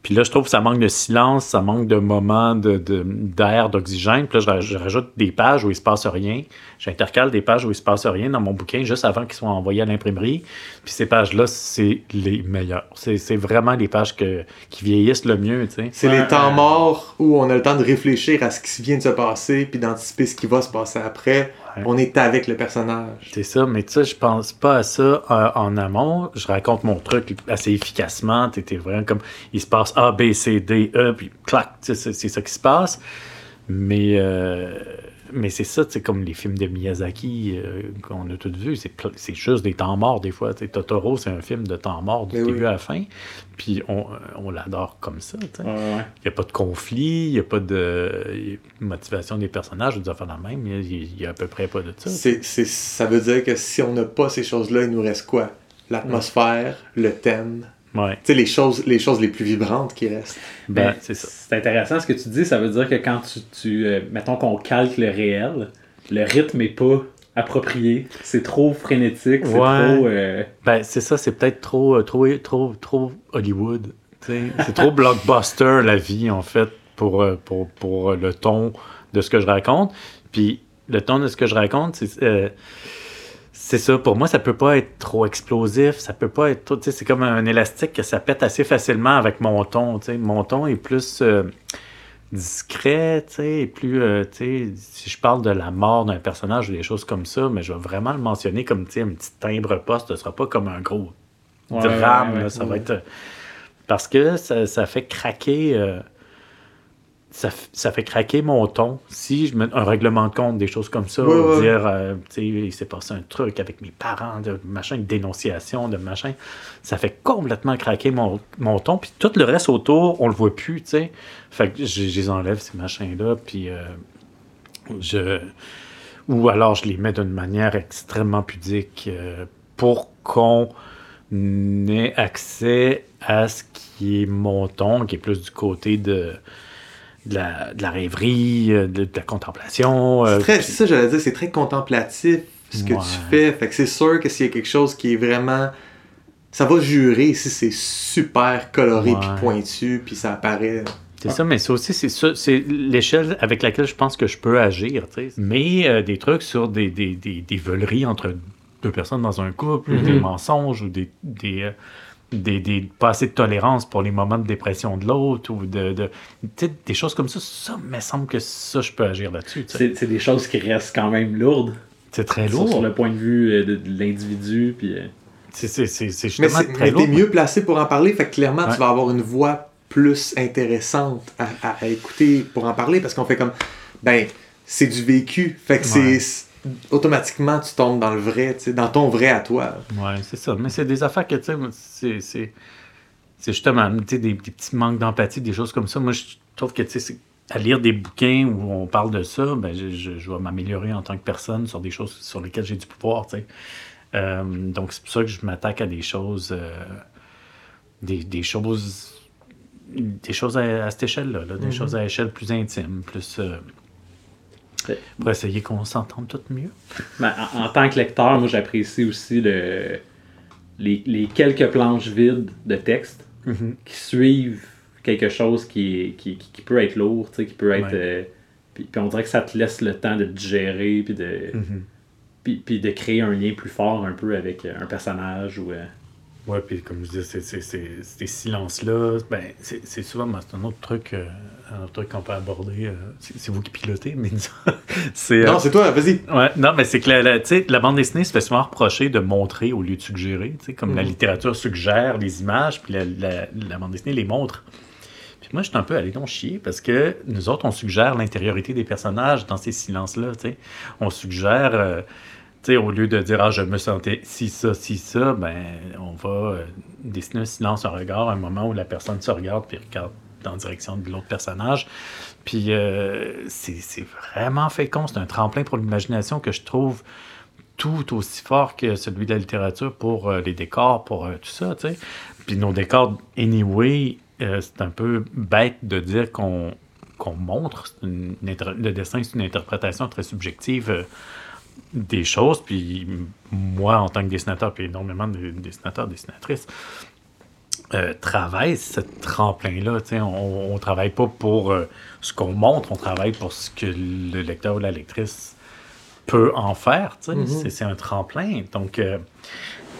Puis là, je trouve que ça manque de silence, ça manque de moments de- de- d'air, d'oxygène. Puis là, je, ra- je rajoute des pages où il se passe rien. J'intercale des pages où il se passe rien dans mon bouquin juste avant qu'ils soient envoyés à l'imprimerie. Puis ces pages-là, c'est les meilleures. C'est c'est vraiment les pages que, qui vieillissent le mieux, tu sais. C'est les temps morts où on a le temps de réfléchir à ce qui vient de se passer puis d'anticiper ce qui va se passer après. Ouais. On est avec le personnage. C'est ça, mais tu sais, je pense pas à ça euh, en amont. Je raconte mon truc assez efficacement. T'étais vraiment comme, il se passe A, B, C, D, E, puis clac, c'est ça qui se passe. Mais, euh, mais c'est ça, c'est comme les films de Miyazaki euh, qu'on a tous vus. C'est juste des temps morts, des fois. Totoro, c'est un film de temps mort du Mais oui. début à la fin. Puis on, on l'adore comme ça. Ouais. Il n'y a pas de conflit, il n'y a pas de motivation des personnages, des affaires de même. Il n'y a, à peu près pas de ça. C'est, c'est- ça veut dire que si on n'a pas ces choses-là, il nous reste quoi? L'atmosphère, le thème. Ouais. Tu sais, les choses, les choses les plus vibrantes qui restent. Ben, Ben, c'est ça. C'est intéressant ce que tu dis. Ça veut dire que quand tu, tu euh, mettons qu'on calque le réel, le rythme est pas approprié. C'est trop frénétique. C'est Ouais. trop. euh, Ben, c'est ça, c'est peut-être trop, euh, trop, trop, trop Hollywood. C'est trop blockbuster, la vie, en fait, pour, pour, pour le ton de ce que je raconte. Puis, le ton de ce que je raconte, c'est. Euh, c'est ça, pour moi, ça peut pas être trop explosif, ça peut pas être trop, tu sais, c'est comme un élastique que ça pète assez facilement avec mon ton, tu sais. Mon ton est plus euh, discret, tu sais, et plus, euh, tu sais, si je parle de la mort d'un personnage ou des choses comme ça, mais je vais vraiment le mentionner comme, tu sais, un petit timbre poste, ce sera pas comme un gros Ouais, drame, ouais, ouais, là, ça va être... Parce que ça, ça fait craquer... euh, ça, ça fait craquer mon ton. Si je mets un règlement de compte, des choses comme ça, Ouais, ou ouais. dire, euh, tu sais, il s'est passé un truc avec mes parents, de machin, une dénonciation, de machin, ça fait complètement craquer mon, mon ton. Puis tout le reste autour, on le voit plus, tu sais. Fait que je, je les enlève, ces machins-là, puis euh, je. Ou alors je les mets d'une manière extrêmement pudique euh, pour qu'on ait accès à ce qui est mon ton, qui est plus du côté de, de, la, de la rêverie, euh, de, de la contemplation. euh, C'est très, c'est ça, j'allais dire, c'est très contemplatif ce que Ouais. tu fais. Fait que c'est sûr que s'il y a quelque chose qui est vraiment. Ça va jurer si c'est super coloré puis pointu, puis ça apparaît. C'est ça, mais ça aussi, c'est ça, c'est l'échelle avec laquelle je pense que je peux agir. Mais euh, des trucs sur des, des, des, des veuleries entre deux personnes dans un couple, ou des mensonges, ou des, des, euh, des, des- pas assez de tolérance pour les moments de dépression de l'autre, ou de, de des choses comme ça, ça me semble que ça, je peux agir là-dessus. C'est c'est des choses qui restent quand même lourdes. C'est très lourd. sur le point de vue euh, de, de l'individu. Puis, euh, C'est c'est- c'est- c'est Mais justement c'est- très mais lourd. t'es mieux placé pour en parler, fait que clairement, Ouais. tu vas avoir une voix plus intéressante à, à- à écouter pour en parler, parce qu'on fait comme, ben, c'est du vécu, fait que Ouais. c'est automatiquement tu tombes dans le vrai, tu sais, dans ton vrai à toi. Ouais, c'est ça. Mais c'est des affaires que, tu sais, c'est- c'est justement des, des petits manques d'empathie, des choses comme ça. Moi, je trouve que, tu sais, à lire des bouquins où on parle de ça, ben, je, je- je vais m'améliorer en tant que personne sur des choses sur lesquelles j'ai du pouvoir, tu sais. Euh, donc, c'est pour ça que je m'attaque à des choses... euh, des, des choses... Des choses à, à cette échelle-là, là, des Mhm. choses à échelle plus intime, plus... euh, pour essayer qu'on s'entende tout mieux. ben, en, en tant que lecteur, moi j'apprécie aussi le, les, les quelques planches vides de texte Mhm. qui suivent quelque chose qui, qui, peut être lourd, tu sais, qui peut être. Ouais. euh, puis, puis on dirait que ça te laisse le temps de digérer, puis de, Mhm. puis, puis de créer un lien plus fort un peu avec euh, un personnage ou. euh, Ouais, puis comme je dis, c'est, c'est, c'est- ces silences-là, ben, c'est, c'est souvent, c'est un autre truc, euh, un autre truc qu'on peut aborder. euh, c'est, vous qui pilotez, mais [laughs] c'est. Non, euh, c'est toi, vas-y. Ouais, non, mais c'est que la, la, la bande dessinée se fait souvent reprocher de montrer au lieu de suggérer. Comme la Mhm. littérature suggère les images, puis la, la- bande dessinée les montre. Puis moi, je suis un peu allé donc chier parce que nous autres, on suggère l'intériorité des personnages dans ces silences-là. On suggère, euh, tu sais, au lieu de dire Ah, je me sentais si, ça, si, ça, ben, on va euh, dessiner un silence, un regard, un moment où la personne se regarde puis regarde dans la direction de l'autre personnage. Puis euh, c'est vraiment fécond. C'est un tremplin pour l'imagination que je trouve tout aussi fort que celui de la littérature pour euh, les décors, pour tout ça. Puis nos décors, anyway, c'est un peu bête de dire qu'on montre. Le dessin, c'est une interprétation très subjective des choses. Puis moi, en tant que dessinateur, puis énormément de dessinateurs, dessinatrices, euh, travaille ce tremplin-là. On, on travaille pas pour euh, ce qu'on montre, on travaille pour ce que le lecteur ou la lectrice peut en faire. Mhm. C'est- un tremplin. Donc, euh,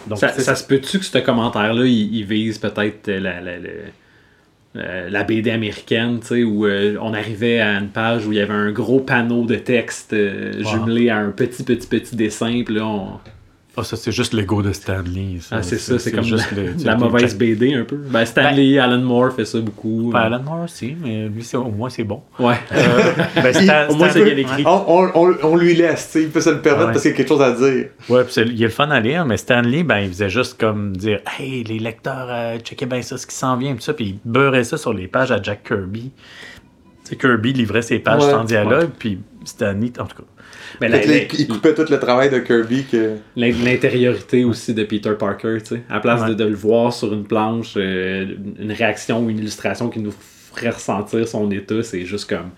donc ça, ça se peut-tu que ce commentaire-là, il, il vise peut-être euh, la, la, la, euh, la BD américaine, tu sais, où euh, on arrivait à une page où il y avait un gros panneau de texte euh, Wow. jumelé à un petit, petit, petit dessin, puis là, on... Ah, ça, c'est juste l'ego de Stanley. ça. Ah, c'est ça, c'est comme juste la, mauvaise BD un peu. Ben, Stanley, Alan Moore fait ça beaucoup. Ben, Alan Moore aussi, mais lui, c'est- au moins, c'est bon. Ouais. Euh, ben, [laughs] Il- Stan- au moins, Stan- c'est bien écrit. On, on- on- on lui laisse, tu sais, il peut se le permettre Ouais. parce qu'il y a quelque chose à dire. Ouais, puis il est le fun à lire, mais Stanley, ben, il faisait juste comme dire Hey, les lecteurs, euh, checkez bien ça, ce qui s'en vient, puis ça, puis il beurrait ça sur les pages à Jack Kirby. Tu sais, Kirby livrait ses pages Ouais. sans dialogue, puis Stanley, en tout cas. Mais la- il, coupait tout le travail de Kirby que. l'in- l'intériorité aussi de Peter Parker, tu sais. À la place de, Ouais. de le voir sur une planche, euh, une réaction ou une illustration qui nous ferait ressentir son état, c'est juste comme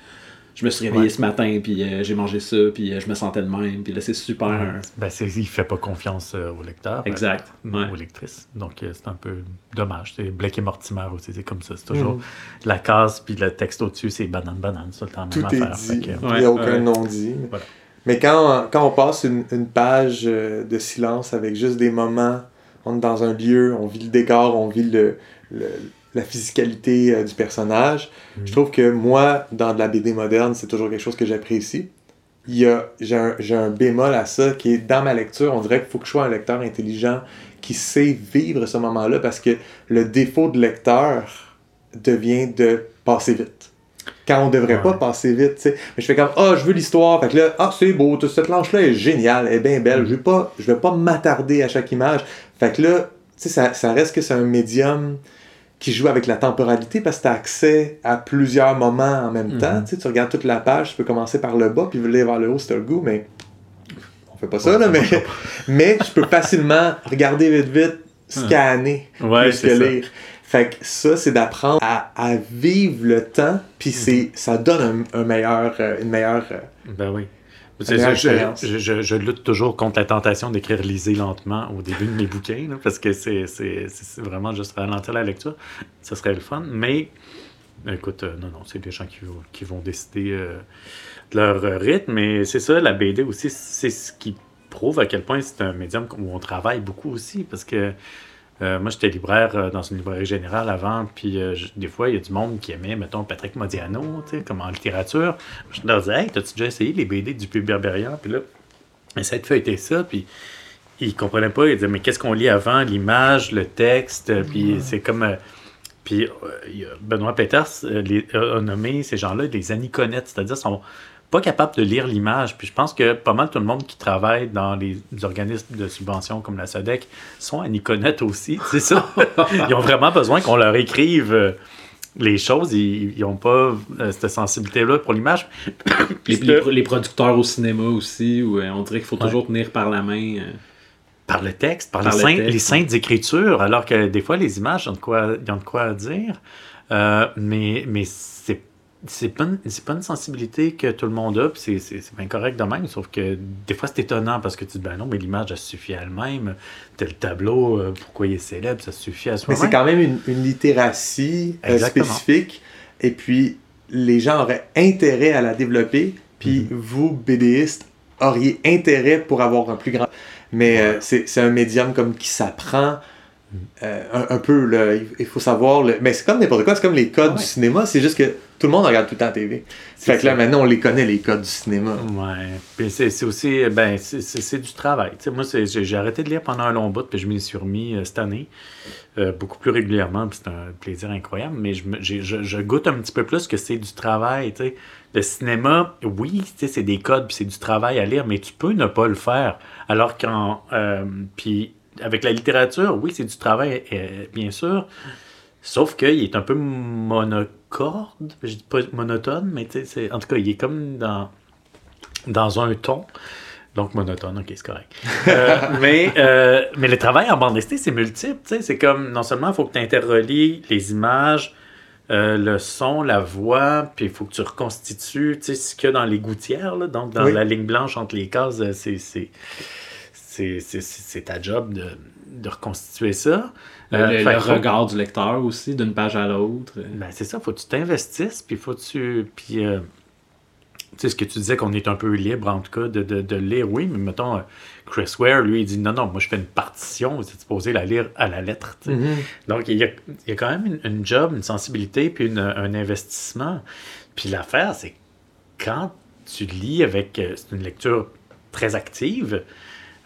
je me suis réveillé Ouais. ce matin, puis euh, j'ai mangé ça, puis euh, je me sentais de même, puis là c'est super. hein. Ben, c'est, il fait pas confiance euh, au lecteur. Exact. Ouais. Aux lectrices. Donc, euh, c'est un peu dommage. C'est Blake et Mortimer aussi, c'est comme ça. C'est toujours Mhm. la case, puis le texte au-dessus, c'est banane, banane. Tout le temps Tout même est affaire. Dit. que- Il n'y Ouais, a aucun ouais. nom dit. Voilà. Mais quand, quand on passe une, une page euh, de silence avec juste des moments, on est dans un lieu, on vit le décor, on vit le, le- la physicalité euh, du personnage, Mhm. je trouve que moi, dans de la BD moderne, c'est toujours quelque chose que j'apprécie. Il y a, j'ai, un, j'ai un bémol à ça qui est dans ma lecture, on dirait qu'il faut que je sois un lecteur intelligent qui sait vivre ce moment-là parce que le défaut de lecteur devient de passer vite. Quand on devrait pas passer vite, tu sais. Mais je fais comme, ah, je veux l'histoire. Fait que là, ah, c'est beau, toute cette planche-là est géniale, elle est bien belle. Je vais pas, je vais pas m'attarder à chaque image. Fait que là, tu sais, ça, ça reste que c'est un médium qui joue avec la temporalité parce que tu as accès à plusieurs moments en même temps. Tu, sais, tu regardes toute la page, tu peux commencer par le bas puis aller vers le haut si tu le goût, mais on fait pas ça, là, mais, [laughs] mais je peux facilement regarder vite vite, scanner, Ouais, plus que c'est ça. lire. Fait que ça, c'est d'apprendre à, à vivre le temps, puis c'est, ça donne un, un meilleur, euh, une meilleure... euh, Ben oui. Je, expérience. je- je- je lutte toujours contre la tentation d'écrire lisez lentement au début de mes bouquins, là, parce que c'est c'est- c'est- c'est vraiment juste ralentir la lecture. Ce serait le fun. Mais écoute, euh, non, non, c'est des gens qui, vont- qui vont décider euh, de leur rythme. Mais c'est ça, la BD aussi, c'est ce qui prouve à quel point c'est un médium où on travaille beaucoup aussi. Parce que euh, moi, j'étais libraire euh, dans une librairie générale avant, puis euh, des fois, il y a du monde qui aimait, mettons, Patrick Modiano, tu sais, comme en littérature. Je leur disais, hey, t'as-tu déjà essayé les BD du Pub Berberian? Puis là, essaie de feuilleter ça, puis ils comprenaient pas. Ils disaient, mais qu'est-ce qu'on lit avant? L'image, le texte, puis c'est comme. puis Benoît Peters euh, les, a nommé ces gens-là des aniconettes, c'est-à-dire sont pas capables de lire l'image. Puis je pense que pas mal tout le monde qui travaille dans les organismes de subvention comme la SODEC sont aniconettes aussi, [laughs] c'est ça. [laughs] Ils ont vraiment besoin qu'on leur écrive euh, les choses. Ils n'ont pas euh, cette sensibilité-là pour l'image. [coughs] Les, les producteurs au cinéma aussi, où euh, on dirait qu'il faut Ouais. toujours tenir par la main. euh, par le texte, par, Par les, le saints- texte. les saintes écritures, alors que des fois, les images, ont de quoi, ont de quoi dire. Mais mais c'est pas, une- c'est pas une sensibilité que tout le monde a, puis c'est- bien correct de même, sauf que des fois c'est étonnant parce que tu te dis, ben non, mais l'image, elle suffit à elle-même. Tel tableau, euh, pourquoi il est célèbre, ça suffit à Mais soi-même. c'est quand même une, une littératie euh, spécifique. Et puis, les gens auraient intérêt à la développer. Puis, Mm-hmm. vous, BDistes, auriez intérêt pour avoir un plus grand. Mais euh, c'est c'est un médium comme qui s'apprend. Euh, un, un peu, là, il, faut savoir. le- Mais c'est comme n'importe quoi, c'est comme les codes du cinéma, c'est juste que tout le monde regarde tout le temps la TV. Fait que là, maintenant, on les connaît, les codes du cinéma. Ouais. Puis c'est c'est aussi, ben, c'est- c'est c'est du travail. Tu sais, moi, j'ai arrêté de lire pendant un long bout, puis je m'y suis remis euh, cette année, euh, beaucoup plus régulièrement, puis c'est un plaisir incroyable, mais je, je, je goûte un petit peu plus que c'est du travail. Tu sais. Le cinéma, oui, tu sais, c'est des codes, puis c'est du travail à lire, mais tu peux ne pas le faire. Alors qu'en. euh, puis avec la littérature, oui, c'est du travail, euh, bien sûr. Sauf qu'il est un peu monocorde, je dis pas monotone, mais tu sais, c'est- en tout cas, il est comme dans, dans un ton. Donc monotone, ok, c'est correct. Euh, [laughs] mais, euh, mais le travail en bande dessinée, c'est multiple. tu sais, C'est comme, non seulement il faut que tu interrelies les images, euh, le son, la voix, puis il faut que tu reconstitues ce qu'il y a dans les gouttières. là. donc dans Oui. la ligne blanche entre les cases, c'est- c'est ta job de, de reconstituer ça. le Euh, le- regard du lecteur aussi, d'une page à l'autre. ben, c'est ça, faut que tu t'investisses, puis faut que tu. Puis, euh, tu sais, ce que tu disais qu'on est un peu libre, en tout cas, de, de, de lire, oui, mais mettons, euh, Chris Ware, lui, il dit non, non, moi, je fais une partition, c'est supposé la lire à la lettre. Mhm. Donc, il y, a, il y a quand même une, une job, une sensibilité, puis une- un investissement. Puis l'affaire, c'est quand tu lis avec. euh, c'est une lecture très active.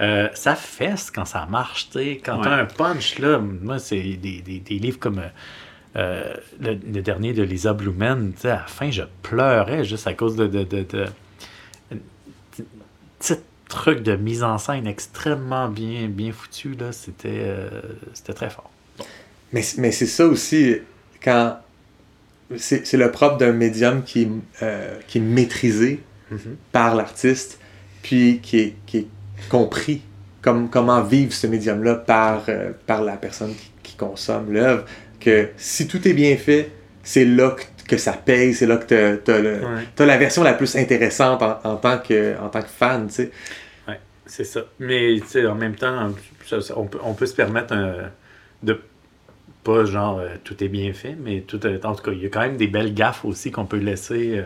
Euh, ça fesse quand ça marche, tu sais. Quand Ouais. t'as un punch, là, moi, c'est des, des- des livres comme euh, le, le dernier de Lisa Blumen, tu sais, à la fin, je pleurais juste à cause de, de, de, de- un petit truc de mise en scène extrêmement bien, bien foutu, là. C'était euh, c'était très fort. Mais, mais c'est ça aussi, quand. C'est c'est le propre d'un médium qui, est, euh, qui est maîtrisé par l'artiste, puis qui est, qui est compris. Comme, comment vivre ce médium-là par, euh, par la personne qui, qui consomme l'œuvre. Que si tout est bien fait, c'est là que, que ça paye, c'est là que tu as, la version la plus intéressante en, en tant, que, en tant que fan, tu sais. Ouais, c'est ça. Mais en même temps, on, peut, on peut se permettre un- de pas genre euh, tout est bien fait, mais tout est- en tout cas, il y a quand même des belles gaffes aussi qu'on peut laisser. euh,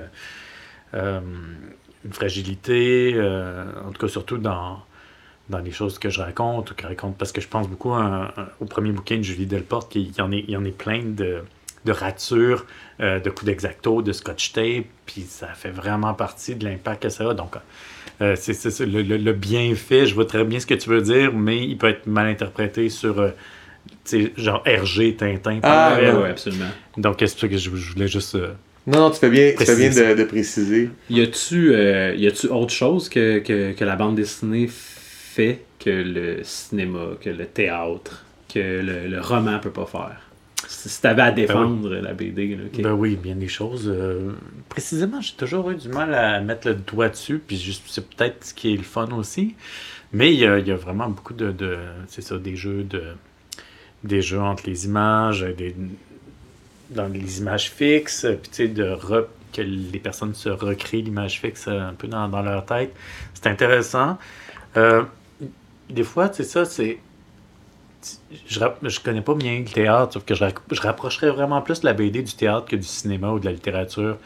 euh, une fragilité, euh, en tout cas surtout dans, dans les choses que je raconte ou que je raconte, parce que je pense beaucoup à au premier bouquin de Julie Delporte, y en est, il y en est plein de, de ratures, euh, de coups d'exacto, de scotch tape, puis ça fait vraiment partie de l'impact que ça a. Donc, euh, c'est le, le- le bienfait, je vois très bien ce que tu veux dire, mais il peut être mal interprété sur, genre RG, Tintin. par Ah, ouais, ouais, absolument. Donc, c'est ça que je, je voulais juste euh, Non, non, tu fais bien, tu fais bien de, de préciser. Y a-tu euh, y a-tu autre chose que, que, que la bande dessinée fait que le cinéma, que le théâtre, que le, le roman peut pas faire? Si, si t'avais à défendre la BD, là, ok. Ben oui, bien des choses. euh, précisément, j'ai toujours eu du mal à mettre le doigt dessus, puis juste- c'est peut-être ce qui est le fun aussi. Mais il y a, il y a vraiment beaucoup de, de- c'est ça, des jeux de, des jeux entre les images, des, dans les images fixes, puis tu sais, de que les personnes se recréent l'image fixe euh, un peu dans, dans leur tête. C'est intéressant. Euh, des fois, c'est ça, c'est je, je connais pas bien le théâtre, sauf que je, je rapprocherais vraiment plus la BD du théâtre que du cinéma ou de la littérature.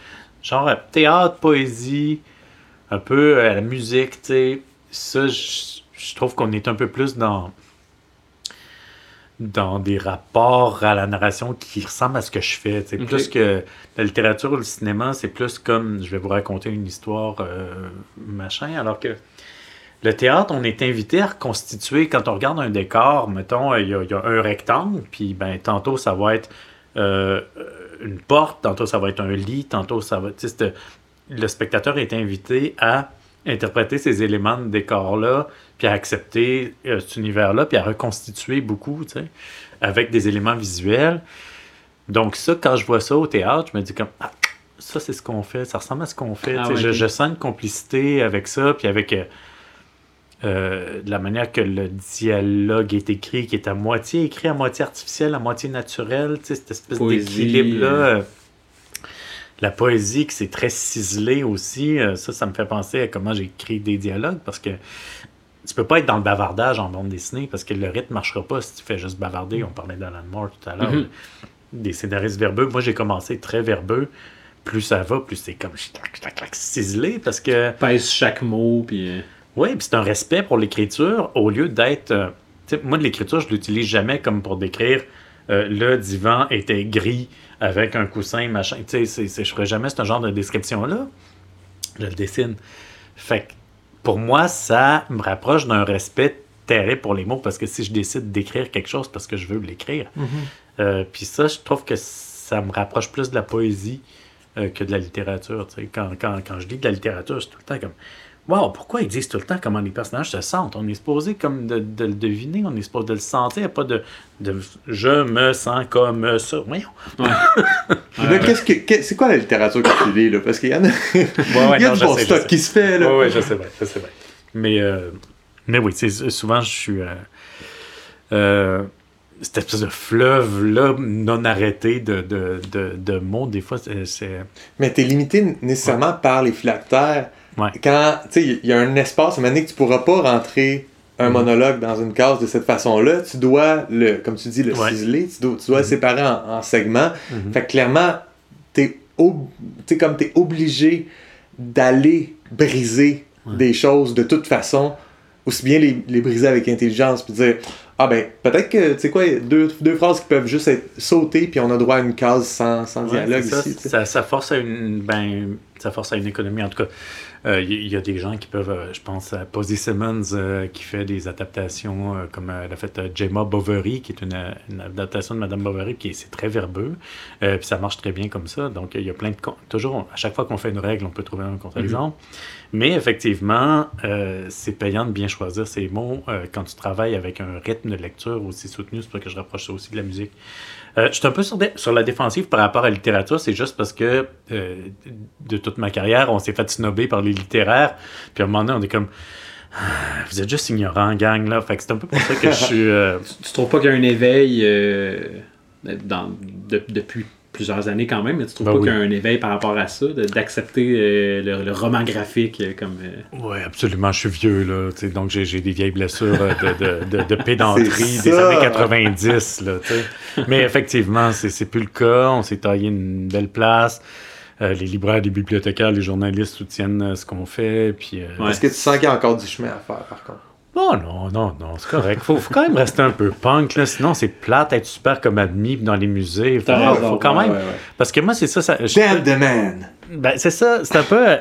Genre euh, théâtre, poésie, un peu euh, la musique, tu sais. Ça, je trouve qu'on est un peu plus dans dans des rapports à la narration qui ressemblent à ce que je fais. Ok. Plus que la littérature ou le cinéma, c'est plus comme je vais vous raconter une histoire, euh, machin, alors que le théâtre, on est invité à reconstituer, quand on regarde un décor, mettons, il y a, il y a un rectangle, puis ben, tantôt ça va être euh, une porte, tantôt ça va être un lit, tantôt ça va... c'est- Le spectateur est invité à interpréter ces éléments de décor-là, puis à accepter euh, cet univers-là, puis à reconstituer beaucoup, tu sais, avec des éléments visuels. Donc ça, quand je vois ça au théâtre, je me dis comme, ah, ça c'est ce qu'on fait, ça ressemble à ce qu'on fait. Ah ouais, je, sens une complicité avec ça, puis avec euh, euh, la manière que le dialogue est écrit, qui est à moitié écrit, à moitié artificiel, à moitié naturel, tu sais, cette espèce d'équilibre-là. La poésie, que c'est très ciselé aussi, euh, ça, ça me fait penser à comment j'écris des dialogues, parce que tu peux pas être dans le bavardage en bande dessinée, parce que le rythme marchera pas si tu fais juste bavarder. On parlait d'Alan Moore tout à l'heure, Mhm. des scénaristes verbeux. Moi, j'ai commencé très verbeux. Plus ça va, plus c'est comme ciselé, parce que... Pèse chaque mot, puis... euh, Oui, puis c'est un respect pour l'écriture au lieu d'être. euh, tu moi, de l'écriture, je l'utilise jamais comme pour décrire euh, le divan était gris avec un coussin, machin. Tu sais, je ferais jamais ce genre de description-là. Je le dessine. Fait que pour moi, ça me rapproche d'un respect terrible pour les mots parce que si je décide d'écrire quelque chose parce que je veux l'écrire, euh, puis ça, je trouve que ça me rapproche plus de la poésie euh, que de la littérature. tu sais. Quand, quand, quand je lis de la littérature, c'est tout le temps comme Wow, pourquoi ils disent tout le temps comment les personnages se sentent? On est supposé comme de, de le deviner, on est supposé de le sentir, il n'y a pas de, de je me sens comme ça. Voyons. Là, [laughs] qu'est-ce que, qu'est- c'est quoi la littérature que tu lis, là? Parce qu'il y en a. Ouais, ouais, [laughs] il y a non, du bon sais, stock qui se fait, là. Ouais, ouais, je sais bien, je sais bien. Mais, euh, mais oui, c'est- souvent, je suis. euh, euh, cette espèce de fleuve-là, non arrêté de, de, de, de mots, des fois, c'est- c'est. Mais t'es limité nécessairement par les phylactères. Ouais. Quand, tu sais, il y a un espace, à un moment donné, que tu pourras pas rentrer un Mhm. monologue dans une case de cette façon-là, tu dois, le, comme tu dis, le Ouais. ciseler, tu dois, tu dois le séparer en, en segments. Mhm. Fait que clairement, t'es t'sais, comme t'es obligé d'aller briser des choses de toute façon, aussi bien les, les briser avec intelligence, puis dire ah ben peut-être que tu sais quoi, deux, deux phrases qui peuvent juste être sautées, puis on a droit à une case sans, sans Ouais, dialogue ça, ici. ça, ça force à une ben, ça force à une économie en tout cas il y, il y a des gens qui peuvent euh, je pense à Posy Simmons euh, qui fait des adaptations euh, comme euh, elle a fait euh, Gemma Bovary qui est une, euh, une adaptation de Madame Bovary qui est c'est très verbeux. Euh, puis ça marche très bien comme ça. Donc il y a plein de toujours à chaque fois qu'on fait une règle on peut trouver un contre-exemple. Mais effectivement euh, c'est payant de bien choisir ses mots euh, quand tu travailles avec un rythme de lecture aussi soutenu. C'est pour ça que je rapproche ça aussi de la musique euh, je suis un peu sur, sur la défensive par rapport à la littérature. C'est juste parce que euh, de toute ma carrière, on s'est fait snobber par les littéraires. Puis à un moment donné, on est comme. Ah, Vous êtes juste ignorants, gang, là. Fait que c'est un peu pour ça que je suis. euh, [laughs] Tu trouves pas qu'il y a un éveil euh, depuis plusieurs années quand même, mais tu trouves Ben pas oui. qu'il y a un éveil par rapport à ça, d'accepter euh, le, le roman graphique euh, comme... euh, Oui, absolument. Je suis vieux, là. tu sais, donc, j'ai j'ai des vieilles blessures euh, de, de, de, de pédanterie des années 90, là, tu sais. Mais effectivement, c'est c'est plus le cas. On s'est taillé une belle place. Euh, les libraires, les bibliothécaires, les journalistes soutiennent euh, ce qu'on fait. Puis, euh, Ouais. Est-ce que tu sens qu'il y a encore du chemin à faire, par contre? Oh non, non, non, c'est correct. Faut, faut quand même rester un peu punk, là. Sinon, c'est plate être super comme admis dans les musées. Faut, raison, faut quand ouais, même. ouais, ouais. Parce que moi, c'est ça. ça the man! ben, c'est ça. C'est un peu. euh,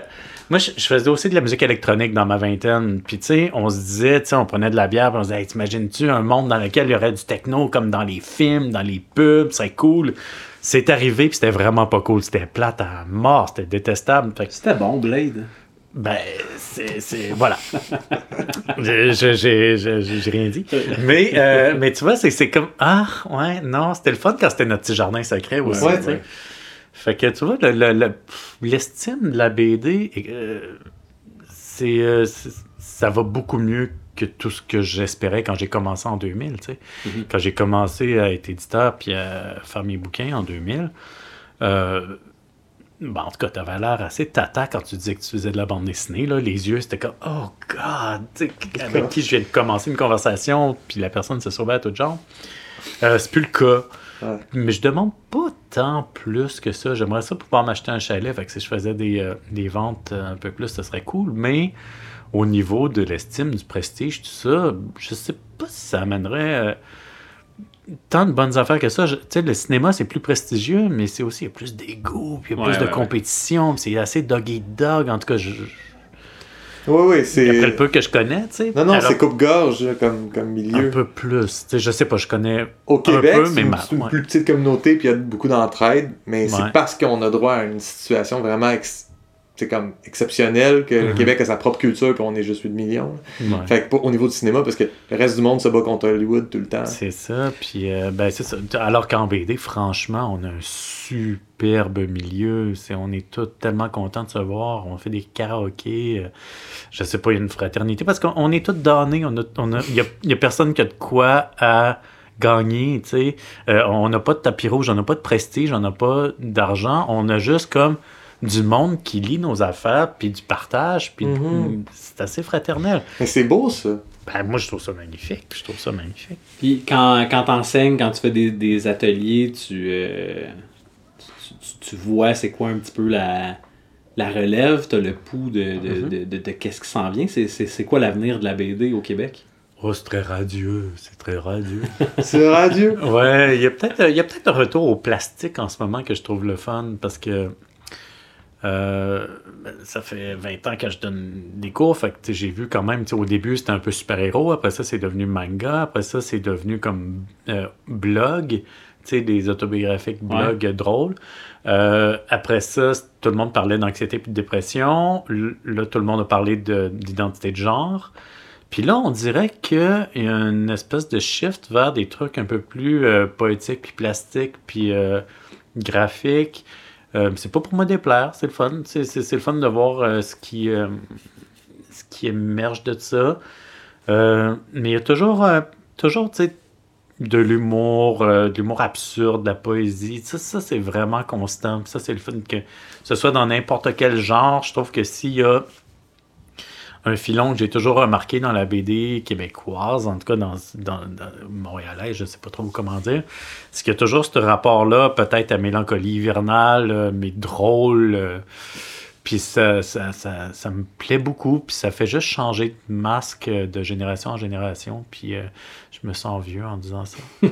Moi, je, je faisais aussi de la musique électronique dans ma vingtaine. Puis, tu sais, on se disait, tu sais, on prenait de la bière, puis on se disait, Hey, t'imagines-tu un monde dans lequel il y aurait du techno comme dans les films, dans les pubs, c'est cool. C'est arrivé, puis c'était vraiment pas cool. C'était plate à mort, c'était détestable. Fait que- C'était bon, Blade. Ben, c'est. Voilà. J'ai rien dit. Mais, euh, mais tu vois, c'est comme. Ah, ouais, non, c'était le fun quand c'était notre petit jardin secret aussi. Ouais, ouais. Fait que tu vois, le- le- le- l'estime de la BD, euh, c'est, euh, c'est- ça va beaucoup mieux que tout ce que j'espérais quand j'ai commencé en 2000. tu sais. Mhm. Quand j'ai commencé à être éditeur puis à faire mes bouquins en 2000, euh, ben, en tout cas, t'avais l'air assez tata quand tu disais que tu faisais de la bande dessinée. Là. Les yeux, c'était comme « Oh God! » Avec [laughs] qui je viens de commencer une conversation, puis la personne se sauvait à tout genre. Euh, c'est plus le cas. Ouais. Mais je demande pas tant plus que ça. J'aimerais ça pouvoir m'acheter un chalet. Fait que si je faisais des, euh, des ventes euh, un peu plus, ce serait cool. Mais au niveau de l'estime, du prestige, tout ça, je sais pas si ça amènerait euh, tant de bonnes affaires que ça. Tu sais, le cinéma, c'est plus prestigieux, mais c'est aussi, il y a plus d'ego, puis il y a Ouais, plus de ouais, compétition, c'est assez dog eat dog. En tout cas, je, Oui, oui, c'est. après le peu que je connais, tu sais. Non, non, Alors, c'est coupe-gorge comme, comme un milieu. peu plus. Tu sais, je sais pas, je connais Au Québec, peu, c'est mais une, ma- une ouais. plus petite communauté, puis il y a beaucoup d'entraide, mais Ouais. c'est parce qu'on a droit à une situation vraiment ex- c'est comme exceptionnelle que le Mhm. Québec a sa propre culture, puis on est juste 8 millions. Ouais. Fait que pour- au niveau du cinéma, parce que le reste du monde se bat contre Hollywood tout le temps. C'est ça, puis euh, ben c'est ça. Alors qu'en BD, franchement, on a un superbe milieu. C'est, on est tous tellement contents de se voir. On fait des karaokés. euh, je sais pas, il y a une fraternité. Parce qu'on on est tous donnés. On a, on a, il y a, y a personne qui a de quoi à gagner, tu sais. Euh, on n'a pas de tapis rouge, on n'a pas de prestige, on n'a pas d'argent. On a juste comme du monde qui lit nos affaires, puis du partage, puis Mhm. c'est assez fraternel. Mais c'est beau, ça. Ben, moi, je trouve ça magnifique. Je trouve ça magnifique. Puis quand, quand t'enseignes, quand tu fais des, des ateliers, tu, euh, tu, tu- tu vois c'est quoi un petit peu la, la relève, t'as le pouls de, de, Mhm. de, de- de qu'est-ce qui s'en vient? C'est, c'est, c'est quoi l'avenir de la BD au Québec? Oh, c'est très radieux. C'est très radieux. [laughs] C'est radieux. Ouais, il y a peut-être il y a peut-être un retour au plastique en ce moment que je trouve le fun parce que euh, ça fait 20 ans que je donne des cours, fait que j'ai vu quand même, au début c'était un peu super-héros, après ça c'est devenu manga, après ça c'est devenu comme euh, blog, des autobiographiques blog drôles. Euh, après ça, tout le monde parlait d'anxiété et de dépression. Là, tout le monde a parlé de- d'identité de genre. Puis là, on dirait qu'il y a une espèce de shift vers des trucs un peu plus poétiques, puis plastiques, puis graphiques. Euh, c'est pas pour me déplaire, c'est le fun. C'est, le fun de voir euh, ce, qui, euh, ce qui émerge de ça. Mais il y a toujours, toujours de l'humour, de l'humour absurde, de la poésie. Ça, ça c'est vraiment constant. Ça, c'est le fun que ce soit dans n'importe quel genre. Je trouve que s'il y a un filon que j'ai toujours remarqué dans la BD québécoise, en tout cas dans, dans, dans montréalais, je ne sais pas trop comment dire, c'est qu'il y a toujours ce rapport-là, peut-être à mélancolie hivernale, euh, mais drôle. euh, puis ça, ça, ça, ça me plaît beaucoup, puis ça fait juste changer de masque euh, de génération en génération, puis euh, je me sens vieux en disant ça. [laughs]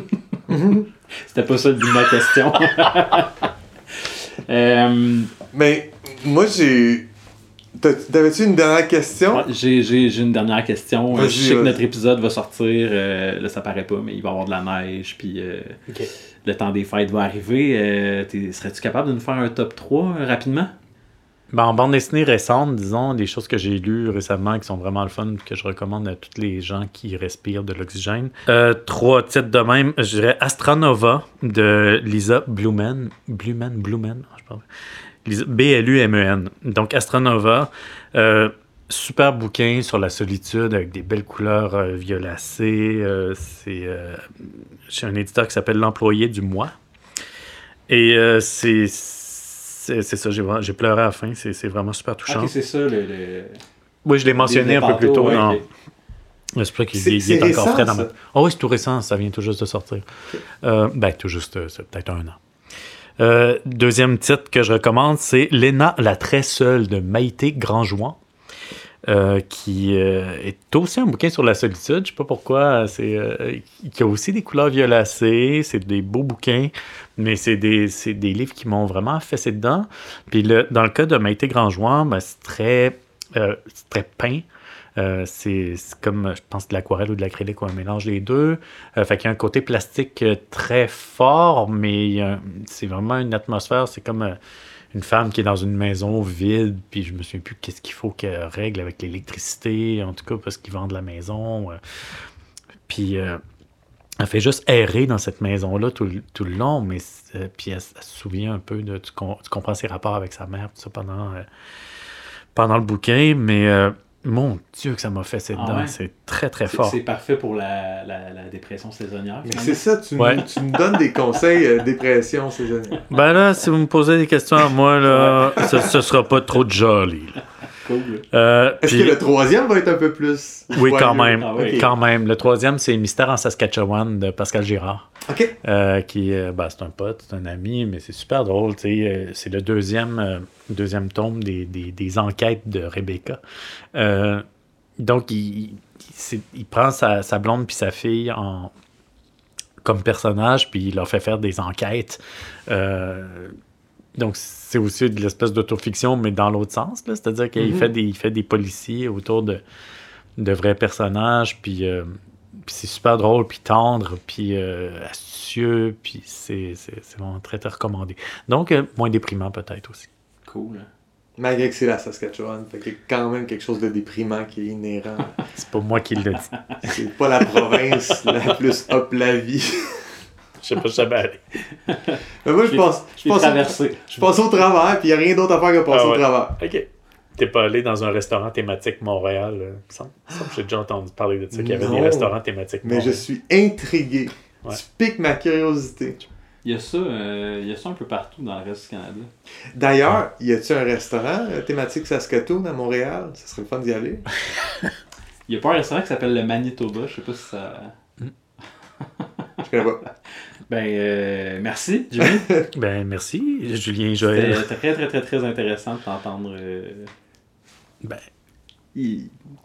C'était pas ça le but de ma question. [laughs] Euh, Mais moi, j'ai. T'avais-tu une dernière question? ouais, j'ai, j'ai- j'ai une dernière question. Euh, Je sais que notre épisode va sortir, euh, là ça paraît pas, mais il va y avoir de la neige, puis euh, le temps des fêtes va arriver. Euh, serais-tu capable de nous faire un top 3 euh, rapidement? Ben, en bande dessinée récente, disons, des choses que j'ai lues récemment qui sont vraiment le fun, que je recommande à tous les gens qui respirent de l'oxygène. Euh, trois titres de même, je dirais Astranova de Lisa Blumen. Blumen, Blumen, je parle. B-L-U-M-E-N. Donc Astranova, euh, super bouquin sur la solitude avec des belles couleurs euh, violacées. Euh, c'est chez un éditeur qui s'appelle L'Employé du mois. Et c'est ça, j'ai pleuré à la fin, c'est vraiment super touchant. Ok, c'est ça le. le- Oui, je l'ai mentionné un peu plus tôt. ouais. C'est pour ça qu'il est encore récent, frais dans ma. ça? Oh oui, c'est tout récent, ça vient tout juste de sortir. Euh, ben, tout juste, c'est peut-être un an. Euh, deuxième titre que je recommande, c'est Léna la très seule de Maïté Grandjouan. euh, qui euh, est aussi un bouquin sur la solitude. Je sais pas pourquoi. C'est qui a aussi des couleurs violacées. C'est des beaux bouquins, mais c'est des, livres qui m'ont vraiment fessé dedans. Puis dans le cas de Maïté Grandjoin, ben, c'est très, c'est très peint. Euh, c'est comme, je pense, de l'aquarelle ou de l'acrylique ou un mélange des deux. Euh, fait qu'il y a un côté plastique euh, très fort, mais c'est vraiment une atmosphère. C'est comme euh, une femme qui est dans une maison vide, puis je me souviens plus qu'est-ce qu'il faut qu'elle règle avec l'électricité, en tout cas parce qu'ils vendent la maison. Puis elle fait juste errer dans cette maison-là tout, tout le long, mais puis elle, se souvient un peu de. Tu, com- tu comprends ses rapports avec sa mère, tout ça pendant, pendant le bouquin, mais mon Dieu que ça m'a fait c'est Ah ouais? C'est très très fort. C'est parfait pour la, la, la dépression saisonnière. C'est ça, tu, Ouais. me, tu me donnes des conseils euh, dépression saisonnière. Ben là, si vous me posez des questions à moi, là, ce, ce sera pas trop joli. là. Cool. Euh, Est-ce puis- que le troisième va être un peu plus. Oui, quand même. Ah oui. Quand même. Le troisième, c'est Mystère en Saskatchewan de Pascal Girard. OK. Euh, qui, euh, ben, c'est un pote, c'est un ami, mais c'est super drôle. c'est le deuxième, euh, deuxième tome des, des- des enquêtes de Rebecca. Euh, donc, il, il, c'est- il prend sa, sa blonde puis sa fille en, comme personnage, puis il leur fait faire des enquêtes. Donc, c'est aussi de l'espèce d'autofiction, mais dans l'autre sens. là. C'est-à-dire qu'il Mhm. fait, des, il fait des policiers autour de, de vrais personnages, puis, euh, puis c'est super drôle, puis tendre, puis euh, astucieux, puis c'est c'est- c'est vraiment très, très recommandé. Donc, euh, moins déprimant peut-être aussi. Cool. Malgré que c'est la Saskatchewan, fait qu'il y a quand même quelque chose de déprimant qui est inhérent. [laughs] C'est pas moi qui le dis. C'est pas la province la plus hop la vie. Je sais pas jamais aller. Mais moi, je pense. je pense, traversé. je passe au travers, puis il n'y a rien d'autre à faire que passer Ah au travers. OK. T'es pas allé dans un restaurant thématique Montréal? euh, semble? Que J'ai déjà entendu parler de ça, qu'il y avait Non. des restaurants thématiques Mais je Montréal. suis intrigué. Ouais. Tu piques ma curiosité. Il y, a ça, euh, il y a ça un peu partout dans le reste du Canada. D'ailleurs, y a-tu un restaurant euh, thématique Saskatoon à Montréal? Ça serait le fun d'y aller. [laughs] Il y a pas un restaurant qui s'appelle le Manitoba. Je sais pas si ça. Je connais pas. [laughs] Ben, euh, merci, Jimmy. [laughs] Ben, merci, Julien Joël. C'était très, très, très, très intéressant de t'entendre euh, Ben,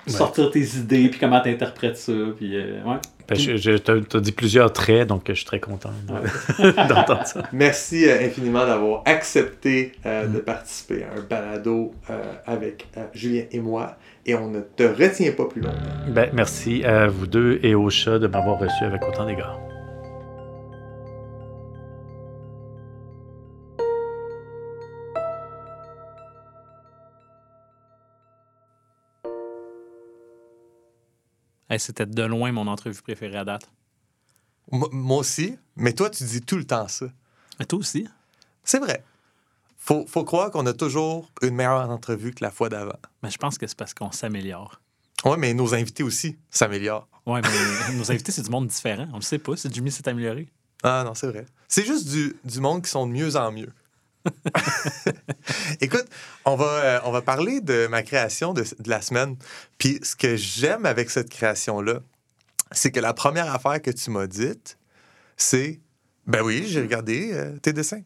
sortir tes idées, puis comment t'interprètes ça. Puis, euh, ouais. ben, je, je t'as t'as dit plusieurs traits, donc je suis très content de- [laughs] d'entendre ça. Merci infiniment d'avoir accepté euh, Mm. de participer à un balado euh, avec euh, Julien et moi. Et on ne te retient pas plus longtemps. Ben, merci à vous deux et au chat de m'avoir reçu avec autant d'égard. Hey, C'était de loin mon entrevue préférée à date. Moi, moi aussi, mais toi, tu dis tout le temps ça. Toi aussi? C'est vrai. Faut, faut croire qu'on a toujours une meilleure entrevue que la fois d'avant. Mais je pense que c'est parce qu'on s'améliore. Oui, mais nos invités aussi s'améliorent. Ouais, mais [laughs] nos invités, c'est du monde différent. On le sait pas si Jimmy s'est amélioré. Ah non, c'est vrai. C'est juste du, du monde qui sont de mieux en mieux. [laughs] Écoute, on va, euh, on va parler de ma création de, de la semaine. Puis ce que j'aime avec cette création-là, c'est que la première affaire que tu m'as dite, c'est Ben oui, j'ai regardé euh, tes dessins.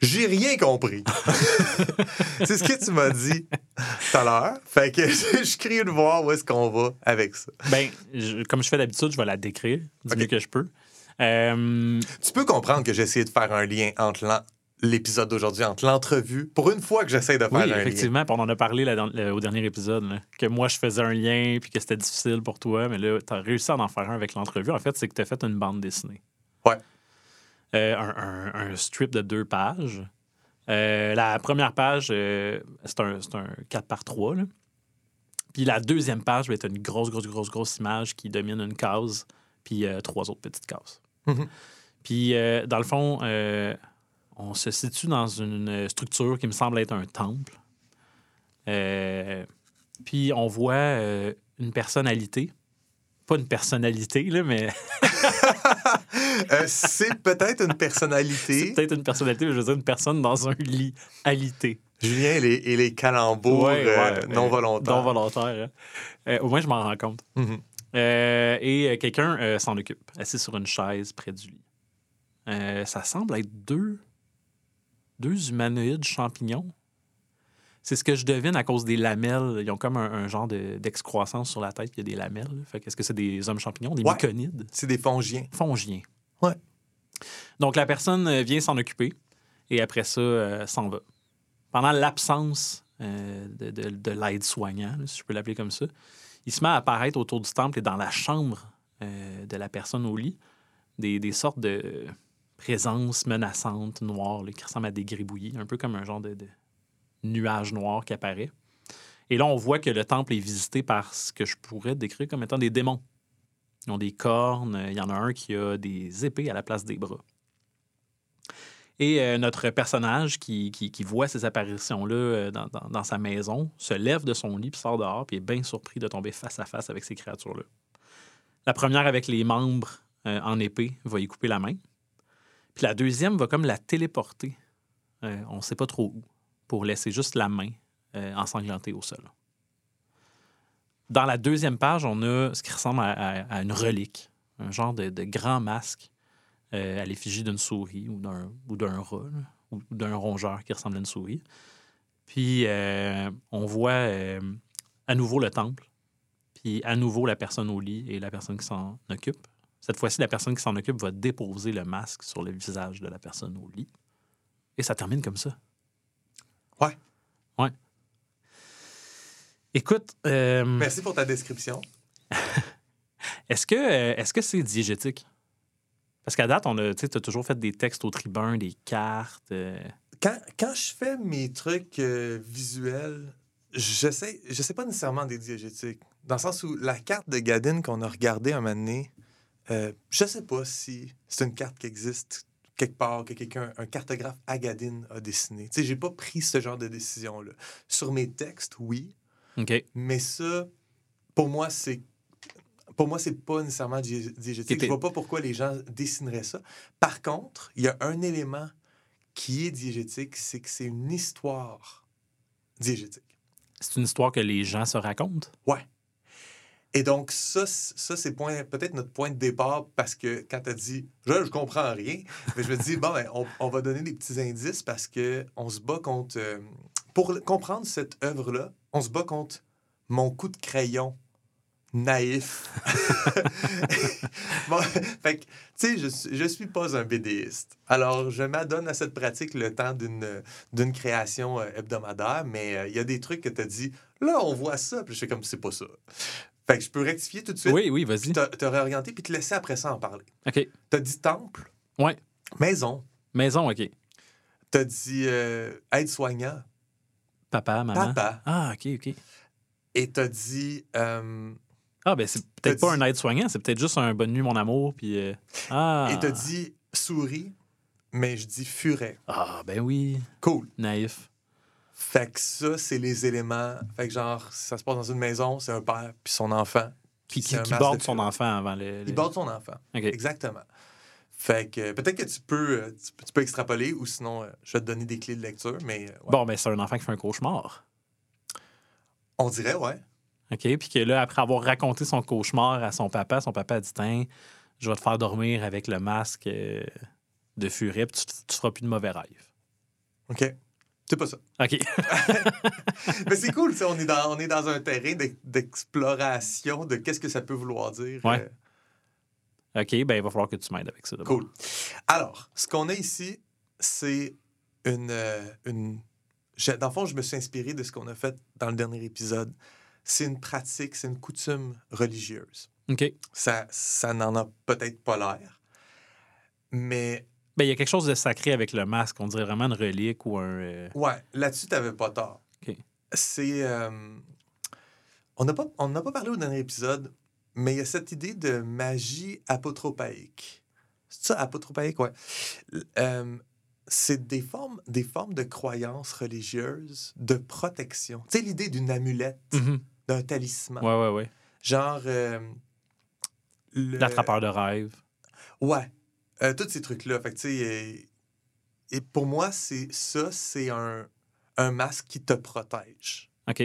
J'ai rien compris. [laughs] c'est ce que tu m'as dit tout à l'heure. Fait que [laughs] je curieux de voir où est-ce qu'on va avec ça. Ben, je- comme je fais d'habitude, je vais la décrire du mieux que je peux. Euh, Tu peux comprendre que j'ai essayé de faire un lien entre l'épisode d'aujourd'hui, entre l'entrevue, pour une fois que j'essaie de faire oui, un lien. effectivement, on en a parlé là, dans- le- au dernier épisode, là, que moi, je faisais un lien, puis que c'était difficile pour toi, mais là, tu as réussi à en faire un avec l'entrevue. En fait, c'est que tu as fait une bande dessinée. Ouais. Euh, un, un- un strip de deux pages. Euh, la première page, euh, c'est un, c'est un 4 par 3. Là. Puis la deuxième page va être une grosse, grosse, grosse, grosse image qui domine une case, puis euh, trois autres petites cases. Mhm. Puis, euh, dans le fond, euh, on se situe dans une structure qui me semble être un temple. Euh, puis, on voit euh, une personnalité. Pas une personnalité, là, mais [laughs] Euh, c'est peut-être une c'est personnalité. peut-être une personnalité, mais je veux dire une personne dans un lit alité. Julien et les, et les calembours Ouais, euh, ouais, non euh, volontaires. Non volontaire. hein. Euh, au moins, je m'en rends compte. Mhm. Euh, et euh, quelqu'un euh, s'en occupe, assis sur une chaise près du lit. Euh, ça semble être deux, deux humanoïdes champignons. C'est ce que je devine à cause des lamelles. Ils ont comme un, un genre de- d'excroissance sur la tête, il y a des lamelles. Fait que est-ce que c'est des hommes champignons, des Ouais. myconides? C'est des fongiens. Fongiens. Ouais. Donc, la personne euh, vient s'en occuper et après ça, euh, s'en va. Pendant l'absence euh, de, de- de l'aide-soignant, là, si je peux l'appeler comme ça, il se met à apparaître autour du temple et dans la chambre euh, de la personne au lit des, des sortes de présences menaçantes, noires, là, qui ressemblent à des gribouillis, un peu comme un genre de, nuage noir qui apparaît. Et là, on voit que le temple est visité par ce que je pourrais décrire comme étant des démons. Ils ont des cornes. Il y en a un qui a des épées à la place des bras. Et euh, notre personnage qui, voit ces apparitions-là euh, dans, sa maison se lève de son lit, sort dehors, puis est bien surpris de tomber face à face avec ces créatures-là. La première, avec les membres euh, en épée, va y couper la main. Puis la deuxième va comme la téléporter. euh, on ne sait pas trop où, pour laisser juste la main euh, ensanglantée au sol. Dans la deuxième page, on a ce qui ressemble à, une relique, un genre de, grand masque euh, à l'effigie d'une souris ou d'un, ou rat, ou d'un rongeur qui ressemble à une souris. Puis on voit à nouveau le temple, puis à nouveau la personne au lit et la personne qui s'en occupe. Cette fois-ci, la personne qui s'en occupe va déposer le masque sur le visage de la personne au lit. Et ça termine comme ça. Ouais. Ouais. Écoute. euh, Merci pour ta description. [laughs] Est-ce que euh, est-ce que c'est diégétique? Parce qu'à date, on a, tu as toujours fait des textes au tribun, des cartes. euh, Quand, quand je fais mes trucs euh, visuels, je sais, je sais pas nécessairement des diégétiques. Dans le sens où la carte de Gadin qu'on a regardée un moment donné, euh, je sais pas si c'est une carte qui existe quelque part, que quelqu'un, un cartographe à Gadin a dessiné. Tu sais, j'ai pas pris ce genre de décision-là. Sur mes textes, oui. OK. Mais ça, pour moi, c'est. Pour moi, c'est pas nécessairement dié- diégétique. Je vois pas pourquoi les gens dessineraient ça. Par contre, il y a un élément qui est diégétique, c'est que c'est une histoire diégétique. C'est une histoire que les gens se racontent? Ouais. Et donc, ça, ça c'est peut-être notre point de départ parce que quand tu as dit je, je comprends rien, je me dis bon, ben, on, va donner des petits indices parce que on se bat contre. euh, pour comprendre cette œuvre-là, on se bat contre mon coup de crayon naïf. [laughs] bon, fait que, tu sais, je, suis- je suis pas un BDiste. Alors, je m'adonne à cette pratique le temps d'une création euh, hebdomadaire, mais euh, il y a des trucs que tu as dit, là, on voit ça, puis je fais comme c'est pas ça. Fait que je peux rectifier tout de suite. Oui, oui, vas-y. Te, te réorienter, puis te laisser après ça en parler. OK. T'as dit temple, Ouais. maison? Maison, OK. T'as dit euh, aide-soignant, Papa, maman. papa. Ah, OK, OK. Et t'as dit. euh, Ah, ben c'est peut-être pas dit- un aide-soignant, c'est peut-être juste un bonne nuit, mon amour, puis... euh, Ah. Et t'as dit souris, mais je dis furet. Ah, ben oui. Cool. Naïf. Fait que ça, c'est les éléments. Fait que genre, ça se passe dans une maison, c'est un père puis son enfant. Qui, qui, borde de son enfant avant le... Il borde son enfant. Exactement. Fait que euh, peut-être que tu peux, euh, tu, peux- tu peux extrapoler ou sinon, euh, je vais te donner des clés de lecture, mais ouais. Bon, ben c'est un enfant qui fait un cauchemar. on dirait, ouais. OK? Puis que là, après avoir raconté son cauchemar à son papa, son papa a dit Tiens, je vais te faire dormir avec le masque de furet, puis tu, tu feras plus de mauvais rêves. OK. C'est pas ça. OK. [laughs] Mais c'est cool, on est dans, on est dans un terrain d'ex- d'exploration de qu'est-ce que ça peut vouloir dire. Ouais. euh, OK, ben il va falloir que tu m'aides avec ça. Cool. Alors, ce qu'on a ici, c'est une, euh, une... Dans le fond, je me suis inspiré de ce qu'on a fait dans le dernier épisode. C'est une pratique, c'est une coutume religieuse. OK. Ça, ça n'en a peut-être pas l'air, mais Ben, il y a quelque chose de sacré avec le masque. On dirait vraiment une relique ou un. euh, ouais, là-dessus, tu n'avais pas tort. C'est... euh, On n'a pas, on n'a pas parlé au dernier épisode, mais il y a cette idée de magie apotropaïque. C'est ça, apotropaïque, ouais. Euh, c'est des formes, des formes de croyances religieuses de protection. Tu sais, l'idée d'une amulette, Mhm. d'un talisman. Ouais, ouais, ouais. Genre. le- L'attrapeur de rêve. Ouais. Euh, tous ces trucs-là. Fait que, tu sais, euh, et pour moi, c'est ça, c'est un, un masque qui te protège. OK.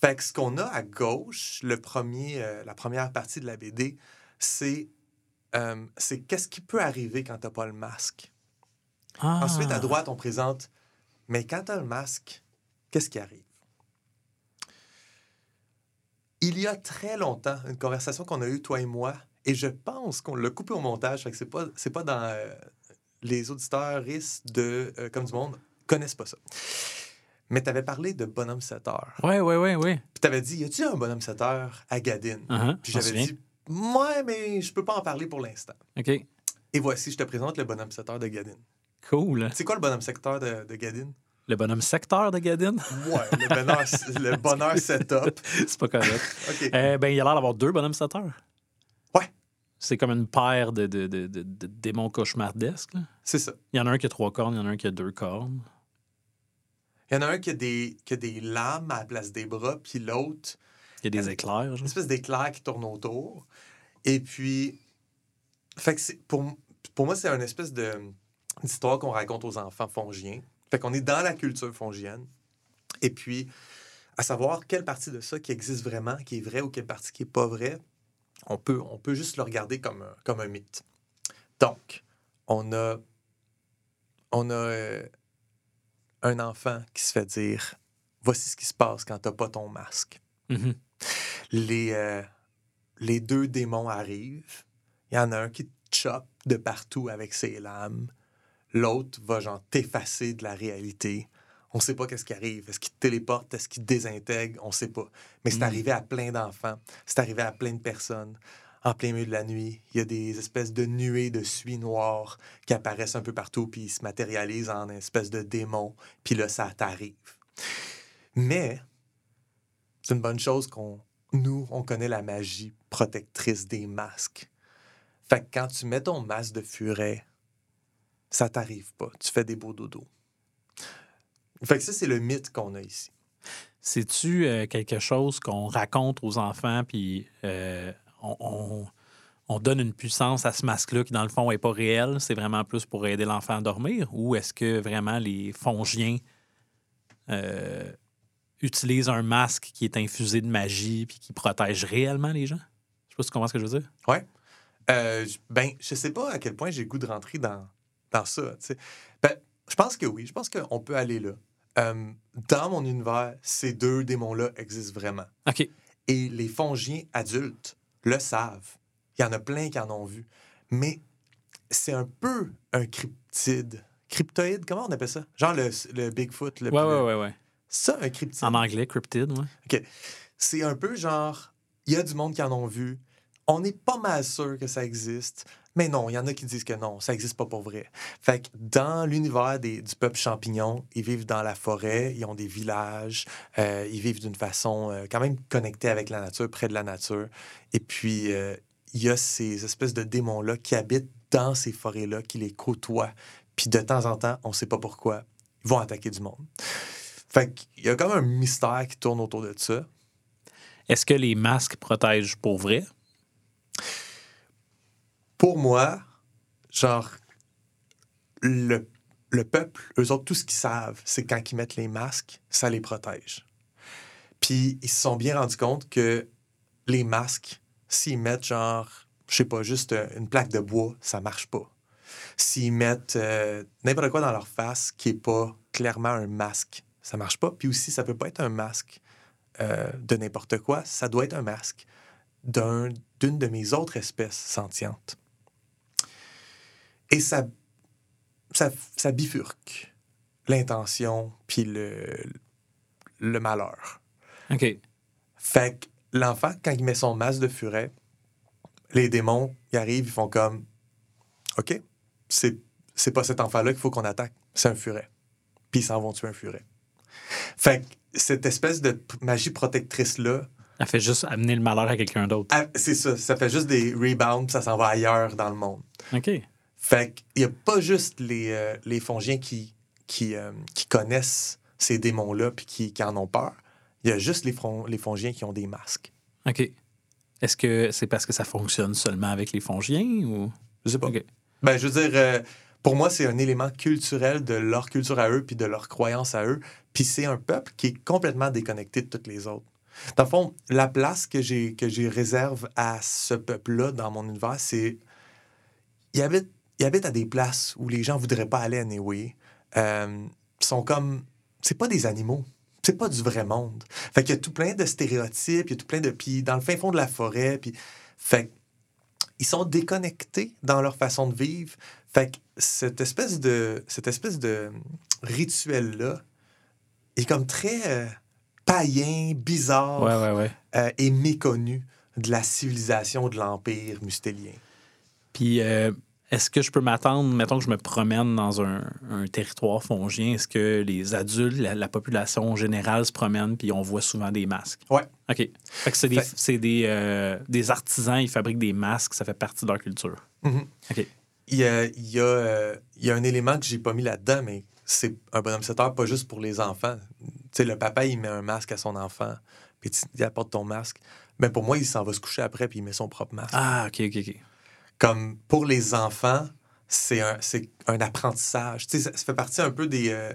Fait que ce qu'on a à gauche, le premier, euh, la première partie de la BD, c'est euh, c'est qu'est-ce qui peut arriver quand t'as pas le masque? Ah. Ensuite, à droite, on présente, mais quand t'as le masque, qu'est-ce qui arrive? Il y a très longtemps, une conversation qu'on a eue, toi et moi, et je pense qu'on l'a coupé au montage, fait que c'est pas, c'est pas dans euh, les auditeurs de euh, Comme du Monde connaissent pas ça. Mais tu avais parlé de bonhomme 7 heures. Ouais, ouais, ouais, ouais. Puis tu avais dit, y a-tu un bonhomme 7 heures à Gadine? Uh-huh, Puis j'avais dit, ouais, mais je peux pas en parler pour l'instant. OK. Et voici, je te présente le bonhomme 7 heures de Gadine. Cool. C'est quoi le bonhomme secteur de, de Gadine? Le bonhomme secteur de Gadine? Ouais, le bonheur, le [laughs] bonheur setup. [laughs] C'est pas correct. [laughs] OK. Euh, ben, il a l'air d'avoir deux bonhommes setteurs. C'est comme une paire de, de, de, de- démons cauchemardesques. C'est ça. Il y en a un qui a trois cornes, il y en a un qui a deux cornes. Il y en a un qui a des, qui a des lames à la place des bras, puis l'autre, Il y a des éclairs. une espèce d'éclair qui tourne autour. Et puis, fait que c'est- pour, pour moi, c'est une espèce de d'histoire qu'on raconte aux enfants fongiens. Fait qu'on est dans la culture fongienne. Et puis, à savoir quelle partie de ça qui existe vraiment, qui est vrai ou quelle partie qui est pas vraie, on peut, on peut juste le regarder comme un, comme un mythe. Donc, on a, on a euh, un enfant qui se fait dire voici ce qui se passe quand t'as pas ton masque. Mhm. Les, euh, les deux démons arrivent. Il y en a un qui te chope de partout avec ses lames. L'autre va genre t'effacer de la réalité. On sait pas qu'est-ce qui arrive. Est-ce qu'il te téléporte? Est-ce qu'il désintègre? On sait pas. Mais c'est Mm. arrivé à plein d'enfants. C'est arrivé à plein de personnes. En plein milieu de la nuit, il y a des espèces de nuées de suie noire qui apparaissent un peu partout, puis ils se matérialisent en espèces de démons. Puis là, ça t'arrive. Mais c'est une bonne chose qu'on, nous, on connaît la magie protectrice des masques. Fait que quand tu mets ton masque de furet, ça t'arrive pas. Tu fais des beaux dodos. Fait que ça, c'est le mythe qu'on a ici. C'est-tu euh, quelque chose qu'on raconte aux enfants, puis euh, on, on- on donne une puissance à ce masque-là qui, dans le fond, n'est pas réel? C'est vraiment plus pour aider l'enfant à dormir? Ou est-ce que vraiment les fongiens euh, utilisent un masque qui est infusé de magie puis qui protège réellement les gens? Je sais pas si tu comprends ce que je veux dire. J- ben, je sais pas à quel point j'ai le goût de rentrer dans, dans ça. Ben, je pense que oui. Je pense qu'on peut aller là. Euh, dans mon univers, ces deux démons-là existent vraiment. OK. Et les fongiens adultes le savent. Il y en a plein qui en ont vu. Mais c'est un peu un cryptide. Cryptoïde, comment on appelle ça? Genre le, le Bigfoot. Le, Ouais, ouais, ouais, ouais. Ça, un cryptide. En anglais, cryptid, ouais. OK. C'est un peu genre, il y a du monde qui en ont vu. On est pas mal sûr que ça existe. Mais non, il y en a qui disent que non, ça existe pas pour vrai. Fait que dans l'univers du peuple champignon, ils vivent dans la forêt, ils ont des villages, euh, ils vivent d'une façon euh, quand même connectée avec la nature, près de la nature. Et puis, euh, il y a ces espèces de démons-là qui habitent dans ces forêts-là, qui les côtoient. Puis de temps en temps, on sait pas pourquoi, ils vont attaquer du monde. Fait qu'il y a comme un mystère qui tourne autour de ça. Est-ce que les masques protègent pour vrai? Pour moi, genre, le, le peuple, eux autres, tout ce qu'ils savent, c'est quand ils mettent les masques, ça les protège. Puis ils se sont bien rendus compte que les masques, s'ils mettent genre, je sais pas, juste euh, une plaque de bois, ça marche pas. S'ils mettent euh, n'importe quoi dans leur face qui est pas clairement un masque, ça marche pas. Puis aussi, ça peut pas être un masque euh, de n'importe quoi, ça doit être un masque d'un- d'une de mes autres espèces sentientes. Et ça, ça, ça bifurque l'intention puis le, le malheur. OK. Fait que l'enfant, quand il met son masque de furet, les démons, ils arrivent, ils font comme OK, c'est, c'est pas cet enfant-là qu'il faut qu'on attaque, c'est un furet. Puis ils s'en vont tuer un furet. Fait que cette espèce de magie protectrice-là, Elle fait juste amener le malheur à quelqu'un d'autre. ah, c'est ça, ça fait juste des rebounds, ça s'en va ailleurs dans le monde. OK. Fait qu'il n'y a pas juste les, euh, les fongiens qui, qui, euh, qui connaissent ces démons-là puis qui, qui en ont peur. Il y a juste les, les fongiens qui ont des masques. OK. Est-ce que c'est parce que ça fonctionne seulement avec les fongiens ou? Je sais pas. OK. Ben, je veux dire, euh, pour moi, c'est un élément culturel de leur culture à eux puis de leur croyance à eux. Puis c'est un peuple qui est complètement déconnecté de toutes les autres. Dans le fond, la place que j'ai que j'ai réserve à ce peuple-là dans mon univers, c'est ils habitent, ils habitent à des places où les gens voudraient pas aller anyway. Euh, ils sont comme c'est pas des animaux. c'est pas du vrai monde. Fait qu'il y a tout plein de stéréotypes, il y a tout plein de. Puis dans le fin fond de la forêt, puis. Fait ils sont déconnectés dans leur façon de vivre. Fait que cette espèce de, cette espèce de rituel-là est comme très euh, païen, bizarre Ouais, ouais, ouais. euh, et méconnu de la civilisation de l'Empire mustélien. Puis, euh, est-ce que je peux m'attendre, mettons que je me promène dans un, un territoire fongien, est-ce que les adultes, la, la population générale se promène puis on voit souvent des masques? Ouais. OK. Fait que c'est des, Fait- c'est des, euh, des artisans, ils fabriquent des masques, ça fait partie de leur culture. Mhm. OK. Il y a, il y a, euh, il y a un élément que j'ai pas mis là-dedans, mais c'est un bonhomme 7 heures, pas juste pour les enfants. Tu sais, le papa, il met un masque à son enfant, puis tu- il apporte ton masque. Mais pour moi, il s'en va se coucher après, puis il met son propre masque. Ah, OK, OK, OK. Comme pour les enfants, c'est un, c'est un apprentissage. Tu sais, ça, ça fait partie un peu des, euh,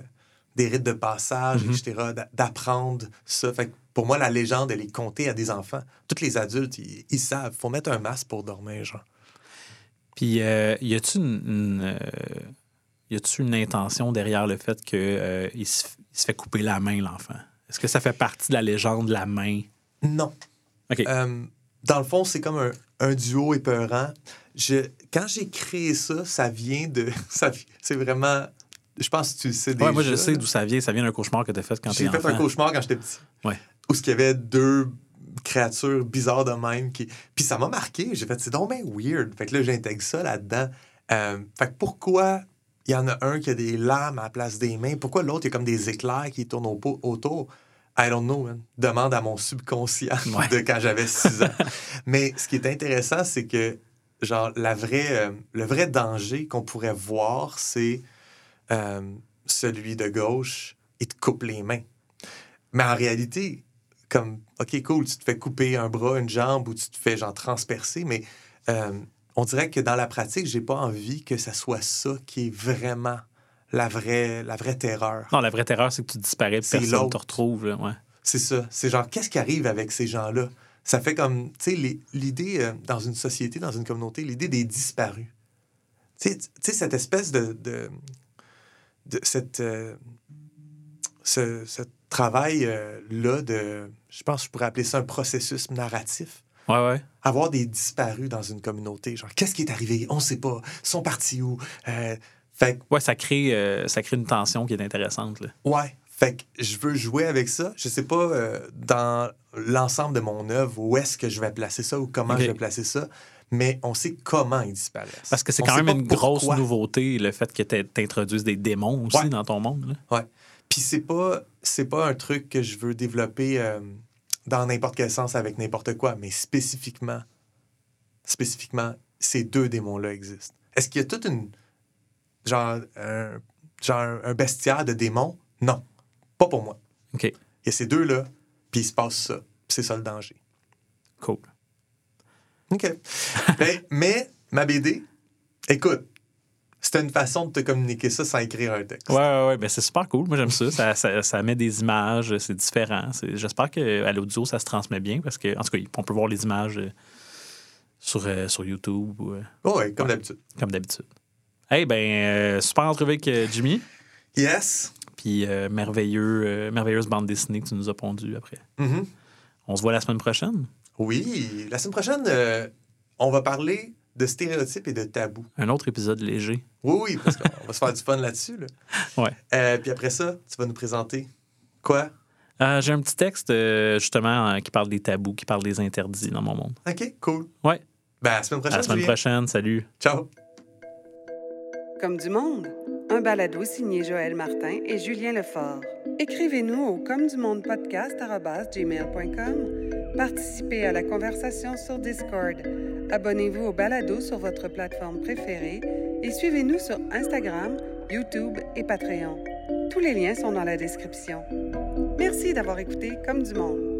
des rites de passage, Mhm. etc., d'a- d'apprendre ça. Fait que pour moi, la légende, elle est contée à des enfants. Tous les adultes, ils, ils savent. faut mettre un masque pour dormir, genre. Puis, euh, y a-tu une, une, euh, y a-tu une intention derrière le fait qu'il il se, il se fait couper la main, l'enfant? Est-ce que ça fait partie de la légende de la main? Non. OK. Dans le fond, c'est comme un, un duo épeurant. Je, quand j'ai créé ça, ça vient de. [laughs] ça c'est vraiment. Je pense que tu le sais déjà. Ouais, moi, je sais d'où ça vient. Ça vient d'un cauchemar que tu as fait quand tu J'ai fait enfant. un cauchemar quand j'étais petit. Ouais. Où il y avait deux créatures bizarres de même. Qui... Puis ça m'a marqué. J'ai fait, c'est donc bien weird. Fait que là, j'intègre ça là-dedans. Euh, fait que pourquoi il y en a un qui a des lames à la place des mains? Pourquoi l'autre, il y a comme des éclairs qui tournent au autour? I don't know, man. Demande à mon subconscient Ouais. [laughs] de quand j'avais 6 ans. Mais ce qui est intéressant, c'est que, genre, la vraie, euh, le vrai danger qu'on pourrait voir, c'est euh, celui de gauche, il te coupe les mains. Mais en réalité, comme, OK, cool, tu te fais couper un bras, une jambe, ou tu te fais, genre, transpercer, mais euh, on dirait que dans la pratique, j'ai pas envie que ça soit ça qui est vraiment la vraie, la vraie terreur. Non, la vraie terreur, c'est que tu disparais personne ne te retrouve. là, ouais. C'est ça. C'est genre, qu'est-ce qui arrive avec ces gens-là? Ça fait comme, tu sais, l'idée euh, dans une société, dans une communauté, l'idée des disparus. Tu sais- cette espèce de. de, de cette, euh, ce, ce travail-là de. Je pense que je pourrais appeler ça un processus narratif. Ouais, ouais. Avoir des disparus dans une communauté. Genre, qu'est-ce qui est arrivé? On sait pas. Ils sont partis où? Euh, fait Ouais, ça crée, euh, ça crée une tension qui est intéressante. Là. Ouais. Fait que je veux jouer avec ça. Je sais pas euh, dans l'ensemble de mon œuvre où est-ce que je vais placer ça ou comment je vais placer ça, mais on sait comment ils disparaissent. Parce que c'est quand même une grosse pourquoi. nouveauté, le fait que tu introduises des démons aussi Ouais. dans ton monde. Ouais. Puis c'est pas c'est pas un truc que je veux développer euh, dans n'importe quel sens avec n'importe quoi, mais spécifiquement spécifiquement ces deux démons là existent. Est-ce qu'il y a toute une genre un, genre un bestiaire de démons? Non, pas pour moi. OK. Il y a ces deux là, puis il se passe ça. C'est ça le danger. Cool. OK. [laughs] Ben, mais ma BD, écoute, c'était une façon de te communiquer ça sans écrire un texte. Ouais, ouais, ouais. Ben, c'est super cool. Moi, j'aime ça. Ça, ça. ça met des images, c'est différent. J'espère qu'à l'audio, ça se transmet bien parce que, en tout cas, on peut voir les images euh, sur, euh, sur YouTube ou, euh, Oh, ouais, comme d'habitude. comme d'habitude. Hey, ben, euh, super entrevue avec Jimmy. Yes. Puis euh, merveilleux, euh, merveilleuse bande dessinée que tu nous as pondue après. Mhm. On se voit la semaine prochaine. Oui, la semaine prochaine, euh, on va parler de stéréotypes et de tabous. Un autre épisode léger. Oui, oui, parce qu'on va se faire du fun là-dessus. là. [laughs] Ouais. Euh, puis après ça, tu vas nous présenter quoi? Euh, J'ai un petit texte, euh, justement, euh, qui parle des tabous, qui parle des interdits dans mon monde. OK, cool. Ouais. Ben, à la semaine À prochaine. la semaine Julien. prochaine. Salut. Ciao. Comme du monde, un balado signé Joël Martin et Julien Lefort. Écrivez-nous au comme du monde. Participez à la conversation sur Discord. Abonnez-vous au balado sur votre plateforme préférée et suivez-nous sur Instagram, YouTube et Patreon. Tous les liens sont dans la description. Merci d'avoir écouté Comme du monde.